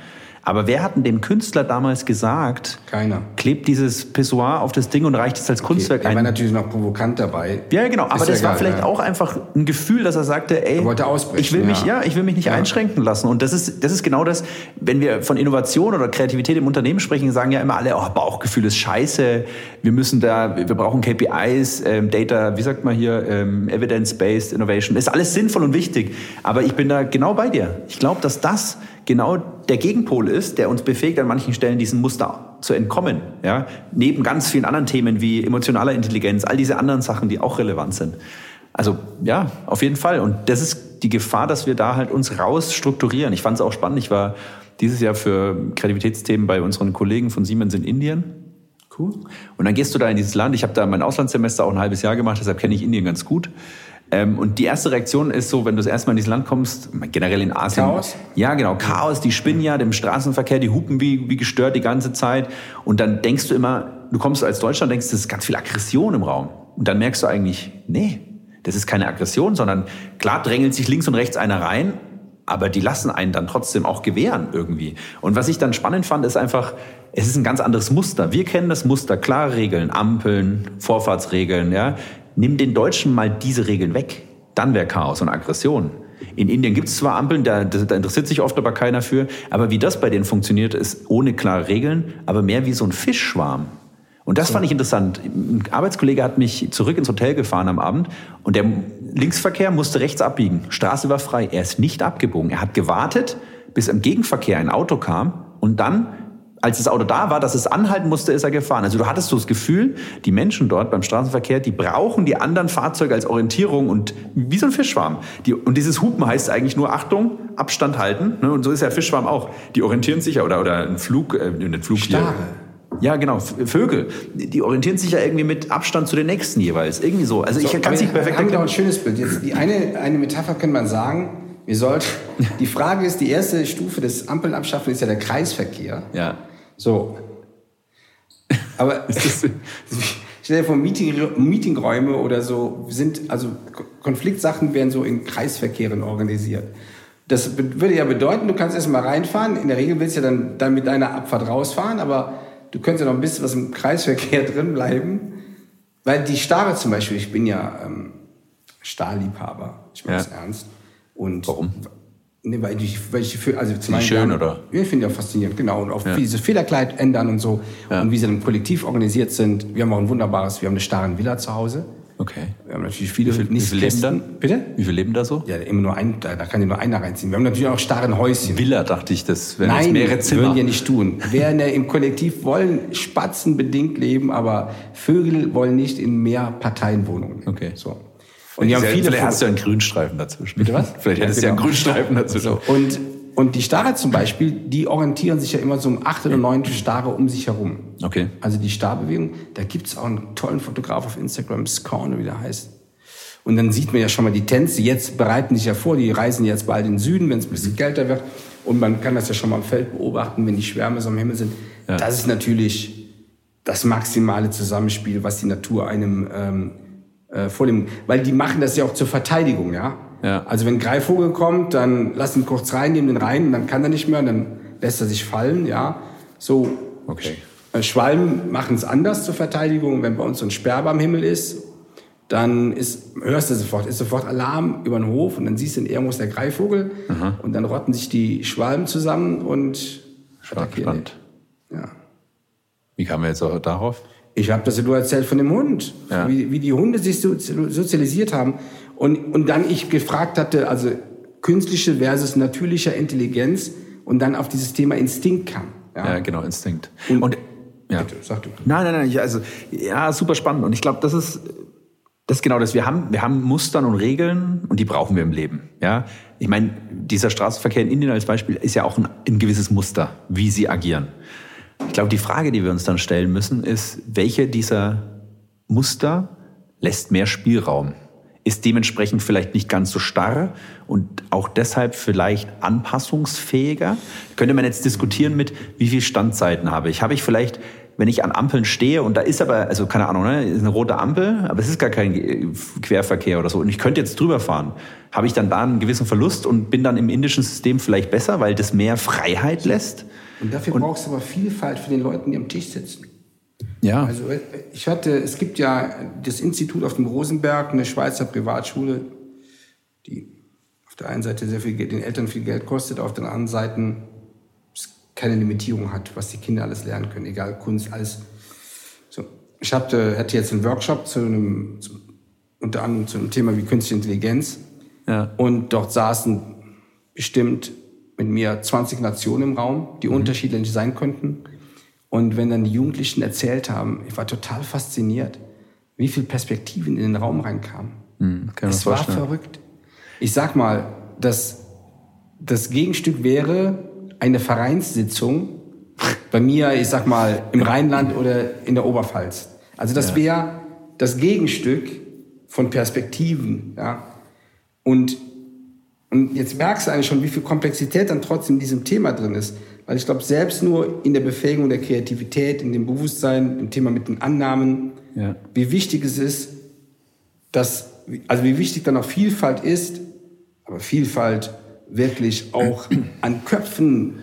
Aber wer hat denn dem Künstler damals gesagt, Keiner. klebt dieses Pissoir auf das Ding und reicht es als okay, Kunstwerk ein? Er war natürlich noch provokant dabei. Ja, genau. Aber das war vielleicht ja. auch einfach ein Gefühl, dass er sagte, ey, er ich will mich, ja, ich will mich nicht ja. einschränken lassen. Und das ist, das ist genau das, wenn wir von Innovation oder Kreativität im Unternehmen sprechen, sagen ja immer alle, oh, Bauchgefühl ist scheiße. Wir müssen da, wir brauchen KPIs, ähm, Data, wie sagt man hier, ähm, Evidence-Based Innovation. Ist alles sinnvoll und wichtig. Aber ich bin da genau bei dir. Ich glaube, dass das genau der Gegenpol ist, der uns befähigt, an manchen Stellen diesem Muster zu entkommen. Ja? Neben ganz vielen anderen Themen wie emotionaler Intelligenz, all diese anderen Sachen, die auch relevant sind. Also ja, auf jeden Fall. Und das ist die Gefahr, dass wir da halt uns raus strukturieren. Ich fand es auch spannend. Ich war dieses Jahr für Kreativitätsthemen bei unseren Kollegen von Siemens in Indien. Cool. Und dann gehst du da in dieses Land. Ich habe da mein Auslandssemester auch ein halbes Jahr gemacht, deshalb kenne ich Indien ganz gut. Ähm, und die erste Reaktion ist so, wenn du das erste Mal in dieses Land kommst, generell in Asien. Chaos? Ja, genau. Chaos, die spinnen ja dem Straßenverkehr, die hupen wie, wie gestört die ganze Zeit. Und dann denkst du immer, du kommst als Deutschland, denkst, das ist ganz viel Aggression im Raum. Und dann merkst du eigentlich, nee, das ist keine Aggression, sondern klar drängelt sich links und rechts einer rein, aber die lassen einen dann trotzdem auch gewähren irgendwie. Und was ich dann spannend fand, ist einfach, es ist ein ganz anderes Muster. Wir kennen das Muster, klare Regeln, Ampeln, Vorfahrtsregeln, ja. Nimm den Deutschen mal diese Regeln weg. Dann wäre Chaos und Aggression. In Indien gibt es zwar Ampeln, da, da, interessiert sich oft aber keiner für, aber wie das bei denen funktioniert, ist ohne klare Regeln, aber mehr wie so ein Fischschwarm. Und das so. fand ich interessant. Ein Arbeitskollege hat mich zurück ins Hotel gefahren am Abend und der Linksverkehr musste rechts abbiegen. Straße war frei. Er ist nicht abgebogen. Er hat gewartet, bis im Gegenverkehr ein Auto kam und dann als das Auto da war, dass es anhalten musste, ist er gefahren. Also du hattest so das Gefühl, die Menschen dort beim Straßenverkehr, die brauchen die anderen Fahrzeuge als Orientierung und wie so ein Fischschwarm. Die, und dieses Hupen heißt eigentlich nur Achtung, Abstand halten. Ne? Und so ist der Fischschwarm auch. Die orientieren sich ja, oder, oder ein Flug, äh, ein Flug Starre. Ja, genau. Vögel, die orientieren sich ja irgendwie mit Abstand zu den nächsten jeweils. Irgendwie so. Also ich kann es nicht perfekt erklären. ein schönes Bild. Jetzt die eine, eine Metapher könnte man sagen, wir sollten, die Frage ist, die erste Stufe des Ampeln ist ja der Kreisverkehr. Ja. So. Aber [LAUGHS] stell dir vor, Meeting, Meetingräume oder so sind, also Konfliktsachen werden so in Kreisverkehren organisiert. Das würde ja bedeuten, du kannst erstmal reinfahren. In der Regel willst du ja dann, dann mit deiner Abfahrt rausfahren, aber du könntest ja noch ein bisschen was im Kreisverkehr [LAUGHS] drin bleiben. Weil die Starre zum Beispiel, ich bin ja ähm, Stahlliebhaber, ich meine ja. das ernst. Und Warum? Nee, weil ich, weil ich für, also zum die schön, oder? Ja, ich finde ja faszinierend, genau. Und auch ja. wie diese Fehlerkleid ändern und so. Ja. Und wie sie dann kollektiv organisiert sind. Wir haben auch ein wunderbares, wir haben eine starre Villa zu Hause. Okay. Wir haben natürlich viele wie viel, wie viel leben da? Bitte? Wie viele leben da so? Ja, immer nur ein, da, da kann ja nur einer reinziehen. Wir haben natürlich auch starren Häuschen. Villa, dachte ich, das wären Nein, mehrere Zimmer. würden ja nicht tun. Wer im Kollektiv wollen Spatzen bedingt leben, aber Vögel wollen nicht in mehr Parteienwohnungen. Okay. So. Und die haben viele vielleicht hast du ja einen Grünstreifen dazwischen. Bitte was? [LAUGHS] Vielleicht hättest du ja, genau. ja einen Grünstreifen dazwischen. So. Und und die Starre zum Beispiel, die orientieren sich ja immer so um acht oder neun Starre um sich herum. Okay. Also die Starbewegung, da gibt's auch einen tollen Fotograf auf Instagram, Scorn, wie der heißt. Und dann sieht man ja schon mal die Tänze. Jetzt bereiten sich ja vor, die reisen jetzt bald in den Süden, wenn es ein bisschen kälter wird. Und man kann das ja schon mal im Feld beobachten, wenn die Schwärme so am Himmel sind. Ja. Das ist natürlich das maximale Zusammenspiel, was die Natur einem ähm, äh, vornimmt. Weil die machen das ja auch zur Verteidigung, ja. Ja. Also wenn ein Greifvogel kommt, dann lass ihn kurz rein, nehmen den rein, und dann kann er nicht mehr, dann lässt er sich fallen, ja. So. Okay. Äh, Schwalben machen es anders zur Verteidigung. Wenn bei uns so ein Sperber am Himmel ist, dann ist, hörst du sofort, ist sofort Alarm über den Hof und dann siehst du, irgendwo ist der Greifvogel Aha. und dann rotten sich die Schwalben zusammen und Spannend. Ja. Wie kamen wir jetzt auch darauf? Ich habe das nur erzählt von dem Hund, ja. wie, wie die Hunde sich so, sozialisiert haben. Und, und dann ich gefragt hatte, also künstliche versus natürlicher Intelligenz und dann auf dieses Thema Instinkt kam. Ja, ja genau, Instinkt. Und, und ja. Bitte, sag du. Nein, nein, nein, also ja, super spannend. Und ich glaube, das ist das ist genau das. Wir haben, wir haben Mustern und Regeln und die brauchen wir im Leben. Ja, ich meine, dieser Straßenverkehr in Indien als Beispiel ist ja auch ein, ein gewisses Muster, wie sie agieren. Ich glaube, die Frage, die wir uns dann stellen müssen, ist, welche dieser Muster lässt mehr Spielraum? ist dementsprechend vielleicht nicht ganz so starr und auch deshalb vielleicht anpassungsfähiger. Könnte man jetzt diskutieren mit, wie viel Standzeiten habe ich? Habe ich vielleicht, wenn ich an Ampeln stehe und da ist aber, also keine Ahnung, ne, ist eine rote Ampel, aber es ist gar kein Querverkehr oder so und ich könnte jetzt drüber fahren, habe ich dann da einen gewissen Verlust und bin dann im indischen System vielleicht besser, weil das mehr Freiheit lässt? Und dafür und, brauchst du aber Vielfalt für den Leuten, die am Tisch sitzen. Ja. Also äh, ich hatte, es gibt ja das Institut auf dem Rosenberg, eine Schweizer Privatschule, die auf der einen Seite sehr viel Geld, den Eltern viel Geld kostet, auf der anderen Seite keine Limitierung hat, was die Kinder alles lernen können, egal Kunst, alles. So. Ich hatte, hatte jetzt einen Workshop zu einem, zu, unter anderem zu einem Thema wie künstliche Intelligenz. Ja. Und dort saßen bestimmt mit mir 20 Nationen im Raum, die mhm. unterschiedlich sein könnten. Und wenn dann die Jugendlichen erzählt haben, ich war total fasziniert, wie viel Perspektiven in den Raum reinkamen. Mhm, es war verrückt. Ich sag mal, das, das Gegenstück wäre eine Vereinssitzung bei mir, ich sag mal, im Rheinland oder in der Oberpfalz. Also das ja. wäre das Gegenstück von Perspektiven. Ja? Und, und jetzt merkst du eigentlich schon, wie viel Komplexität dann trotzdem in diesem Thema drin ist. Weil ich glaube, selbst nur in der Befähigung der Kreativität, in dem Bewusstsein, im Thema mit den Annahmen, ja. wie wichtig es ist, dass, also wie wichtig dann auch Vielfalt ist, aber Vielfalt wirklich auch [CLEARS THROAT] an Köpfen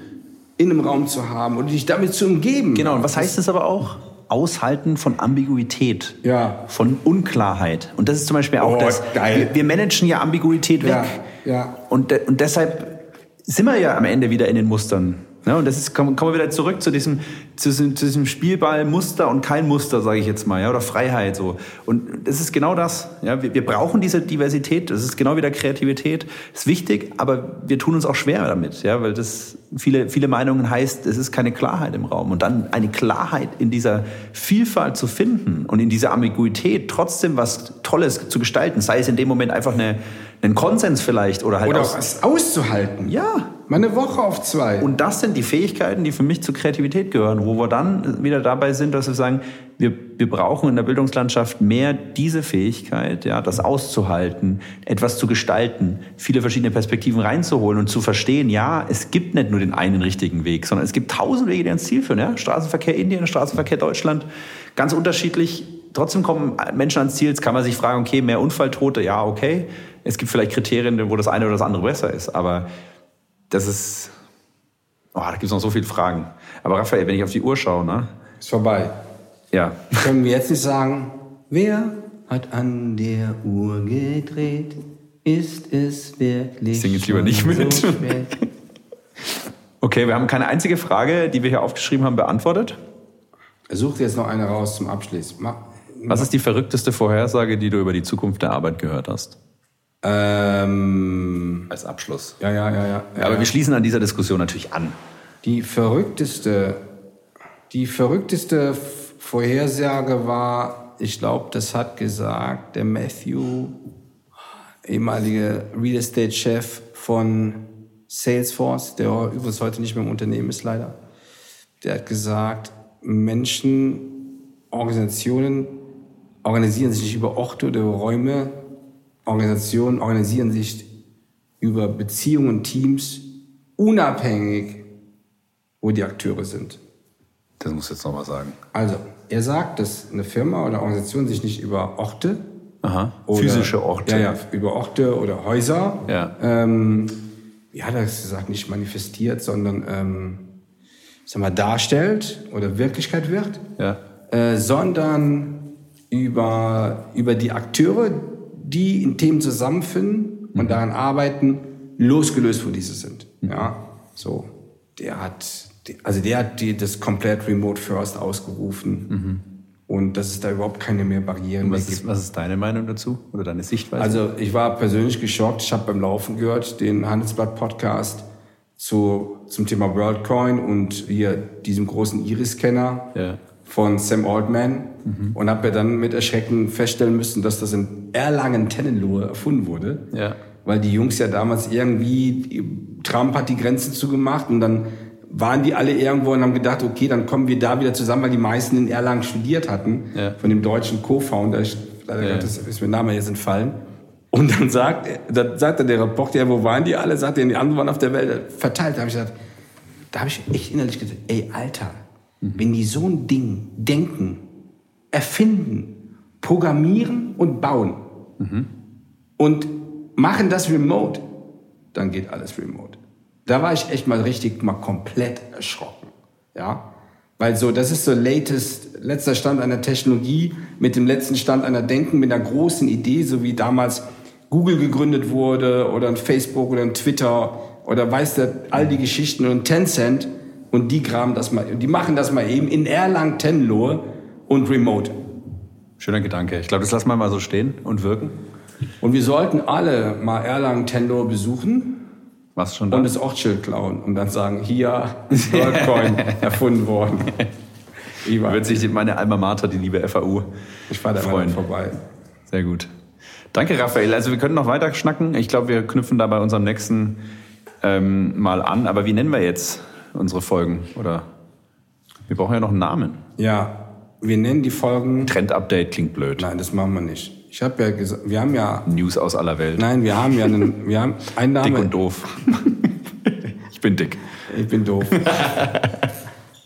in einem Raum zu haben und dich damit zu umgeben. Genau, und was heißt das aber auch? Aushalten von Ambiguität, ja. von Unklarheit. Und das ist zum Beispiel auch oh, das. Geil. Wir managen ja Ambiguität weg. Ja, ja. Und, und deshalb sind wir ja am Ende wieder in den Mustern. Ja, und das ist, kommen, wir wieder zurück zu diesem, zu diesem, zu diesem Spielball Muster und kein Muster, sage ich jetzt mal, ja, oder Freiheit so. Und das ist genau das. Ja, wir, wir brauchen diese Diversität. Das ist genau wieder Kreativität. Ist wichtig, aber wir tun uns auch schwer damit, ja, weil das viele, viele Meinungen heißt, es ist keine Klarheit im Raum. Und dann eine Klarheit in dieser Vielfalt zu finden und in dieser Ambiguität trotzdem was Tolles zu gestalten, sei es in dem Moment einfach eine, einen Konsens vielleicht oder halt oder aus was auszuhalten. Ja, Mal eine Woche auf zwei. Und das sind die Fähigkeiten, die für mich zur Kreativität gehören, wo wir dann wieder dabei sind, dass wir sagen, wir, wir brauchen in der Bildungslandschaft mehr diese Fähigkeit, ja, das auszuhalten, etwas zu gestalten, viele verschiedene Perspektiven reinzuholen und zu verstehen, ja, es gibt nicht nur den einen richtigen Weg, sondern es gibt tausend Wege, die ans Ziel führen. Ja? Straßenverkehr Indien, Straßenverkehr Deutschland, ganz unterschiedlich. Trotzdem kommen Menschen ans Ziel. Jetzt kann man sich fragen, okay, mehr Unfalltote, ja, okay. Es gibt vielleicht Kriterien, wo das eine oder das andere besser ist, aber das ist, oh, da gibt es noch so viele Fragen. Aber Raphael, wenn ich auf die Uhr schaue, ne? Ist vorbei. Ja. Können wir jetzt nicht sagen, wer hat an der Uhr gedreht? ist es wirklich. Ich sing jetzt lieber nicht mit. So? [LAUGHS] Okay, wir haben keine einzige Frage, die wir hier aufgeschrieben haben, beantwortet. Such dir jetzt noch eine raus zum Abschluss. Mach, Was ist die verrückteste Vorhersage, die du über die Zukunft der Arbeit gehört hast? Ähm, Als Abschluss. ja, ja, ja, ja. ja Aber wir schließen an dieser Diskussion natürlich an. Die verrückteste, die verrückteste Vorhersage war, ich glaube, das hat gesagt der Matthew, ehemalige Real Estate Chef von Salesforce, der übrigens heute nicht mehr im Unternehmen ist leider. Der hat gesagt, Menschen, Organisationen organisieren sich nicht über Orte oder über Räume, Organisationen organisieren sich über Beziehungen und Teams, unabhängig, wo die Akteure sind. Das muss jetzt nochmal sagen. Also, er sagt, dass eine Firma oder Organisation sich nicht über Orte Aha. oder, Physische Orte. Ja, ja, über Orte oder Häuser, Ja. ähm, wie hat er das gesagt, nicht manifestiert, sondern ähm, sag mal, darstellt oder Wirklichkeit wird, Ja. äh, sondern über, über die Akteure, die in Themen zusammenfinden und daran arbeiten, losgelöst, wo diese sind. Ja, so. Der hat, also der hat die, das komplett Remote First ausgerufen. Und dass es da überhaupt keine mehr Barrieren mehr Was gibt. ist, was ist deine Meinung dazu oder deine Sichtweise? Also ich war persönlich geschockt. Ich habe beim Laufen gehört, den Handelsblatt-Podcast zu, zum Thema WorldCoin und hier diesem großen Iris-Scanner Ja. Von Sam Altman und habe ja dann mit Erschrecken feststellen müssen, dass das in Erlangen-Tennenlohe erfunden wurde. Ja. Weil die Jungs ja damals irgendwie, Trump hat die Grenzen zugemacht und dann waren die alle irgendwo und haben gedacht, okay, dann kommen wir da wieder zusammen, weil die meisten in Erlangen studiert hatten, Ja. von dem deutschen Co-Founder, leider Ja. Gottes ist mir Name jetzt entfallen. Und dann sagt, dann sagt der Reporter, ja, wo waren die alle? Sagt er, die anderen waren auf der Welt verteilt. Da habe ich gesagt, da habe ich echt innerlich gedacht, ey, Alter, wenn die so ein Ding denken, erfinden, programmieren und bauen und machen das remote, dann geht alles remote. Da war ich echt mal richtig mal komplett erschrocken. Ja? Weil so, das ist so latest, letzter Stand einer Technologie mit dem letzten Stand einer Denken, mit einer großen Idee, so wie damals Google gegründet wurde oder ein Facebook oder ein Twitter oder weiß der, all die Geschichten und Tencent und die graben das mal, die machen das mal eben in Erlangen-Tenlohe und remote. Schöner Gedanke. Ich glaube, das lassen wir mal so stehen und wirken. Und wir sollten alle mal Erlangen-Tenlohe besuchen Was schon da? und das Ortsschild klauen und dann sagen, hier [LAUGHS] ist WorldCoin erfunden worden. [LAUGHS] Ivan, Wird sich meine Alma Mater, die liebe FAU, ich fahre da freuen. vorbei. Sehr gut. Danke, Raphael. Also wir können noch weiter schnacken. Ich glaube, wir knüpfen da bei unserem nächsten ähm, Mal an. Aber wie nennen wir jetzt unsere Folgen? Oder wir brauchen ja noch einen Namen. Ja, wir nennen die Folgen. Trend-Update klingt blöd. Nein, das machen wir nicht. Ich habe ja gesagt, wir haben ja. News aus aller Welt. Nein, wir haben ja einen. Wir haben einen Name. Dick und doof. [LAUGHS] ich bin dick. Ich bin doof.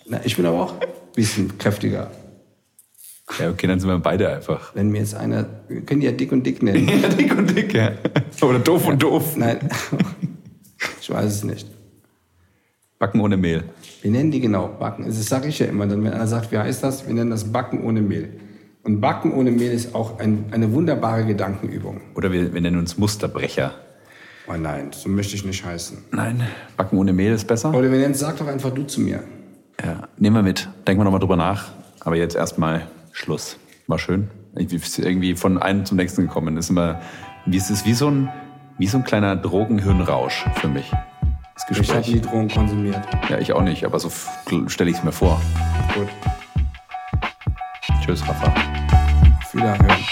Na, ich bin aber auch ein bisschen kräftiger. Ja, okay, dann sind wir beide einfach. Wenn mir jetzt einer. Wir können die ja dick und dick nennen. [LAUGHS] Ja, dick und dick, ja. Oder doof und doof. Nein, [LAUGHS] ich weiß es nicht. Backen ohne Mehl. Wir nennen die genau Backen. Das sage ich ja immer. Dann, wenn einer sagt, wie heißt das? Wir nennen das Backen ohne Mehl. Und Backen ohne Mehl ist auch ein, eine wunderbare Gedankenübung. Oder wir, wir nennen uns Musterbrecher. Oh nein, so möchte ich nicht heißen. Nein, Backen ohne Mehl ist besser. Oder wir nennen, sag doch einfach du zu mir. Ja, nehmen wir mit. Denken wir nochmal drüber nach. Aber jetzt erstmal Schluss. War schön. Ich bin irgendwie von einem zum nächsten gekommen. Das ist immer, wie es ist wie so ein, wie so ein kleiner Drogenhirnrausch für mich. Das Ich habe Gespräch. die Drohung konsumiert. Ja, ich auch nicht, aber so stelle ich es mir vor. Gut, Tschüss, Rafa. auf Wiederhören.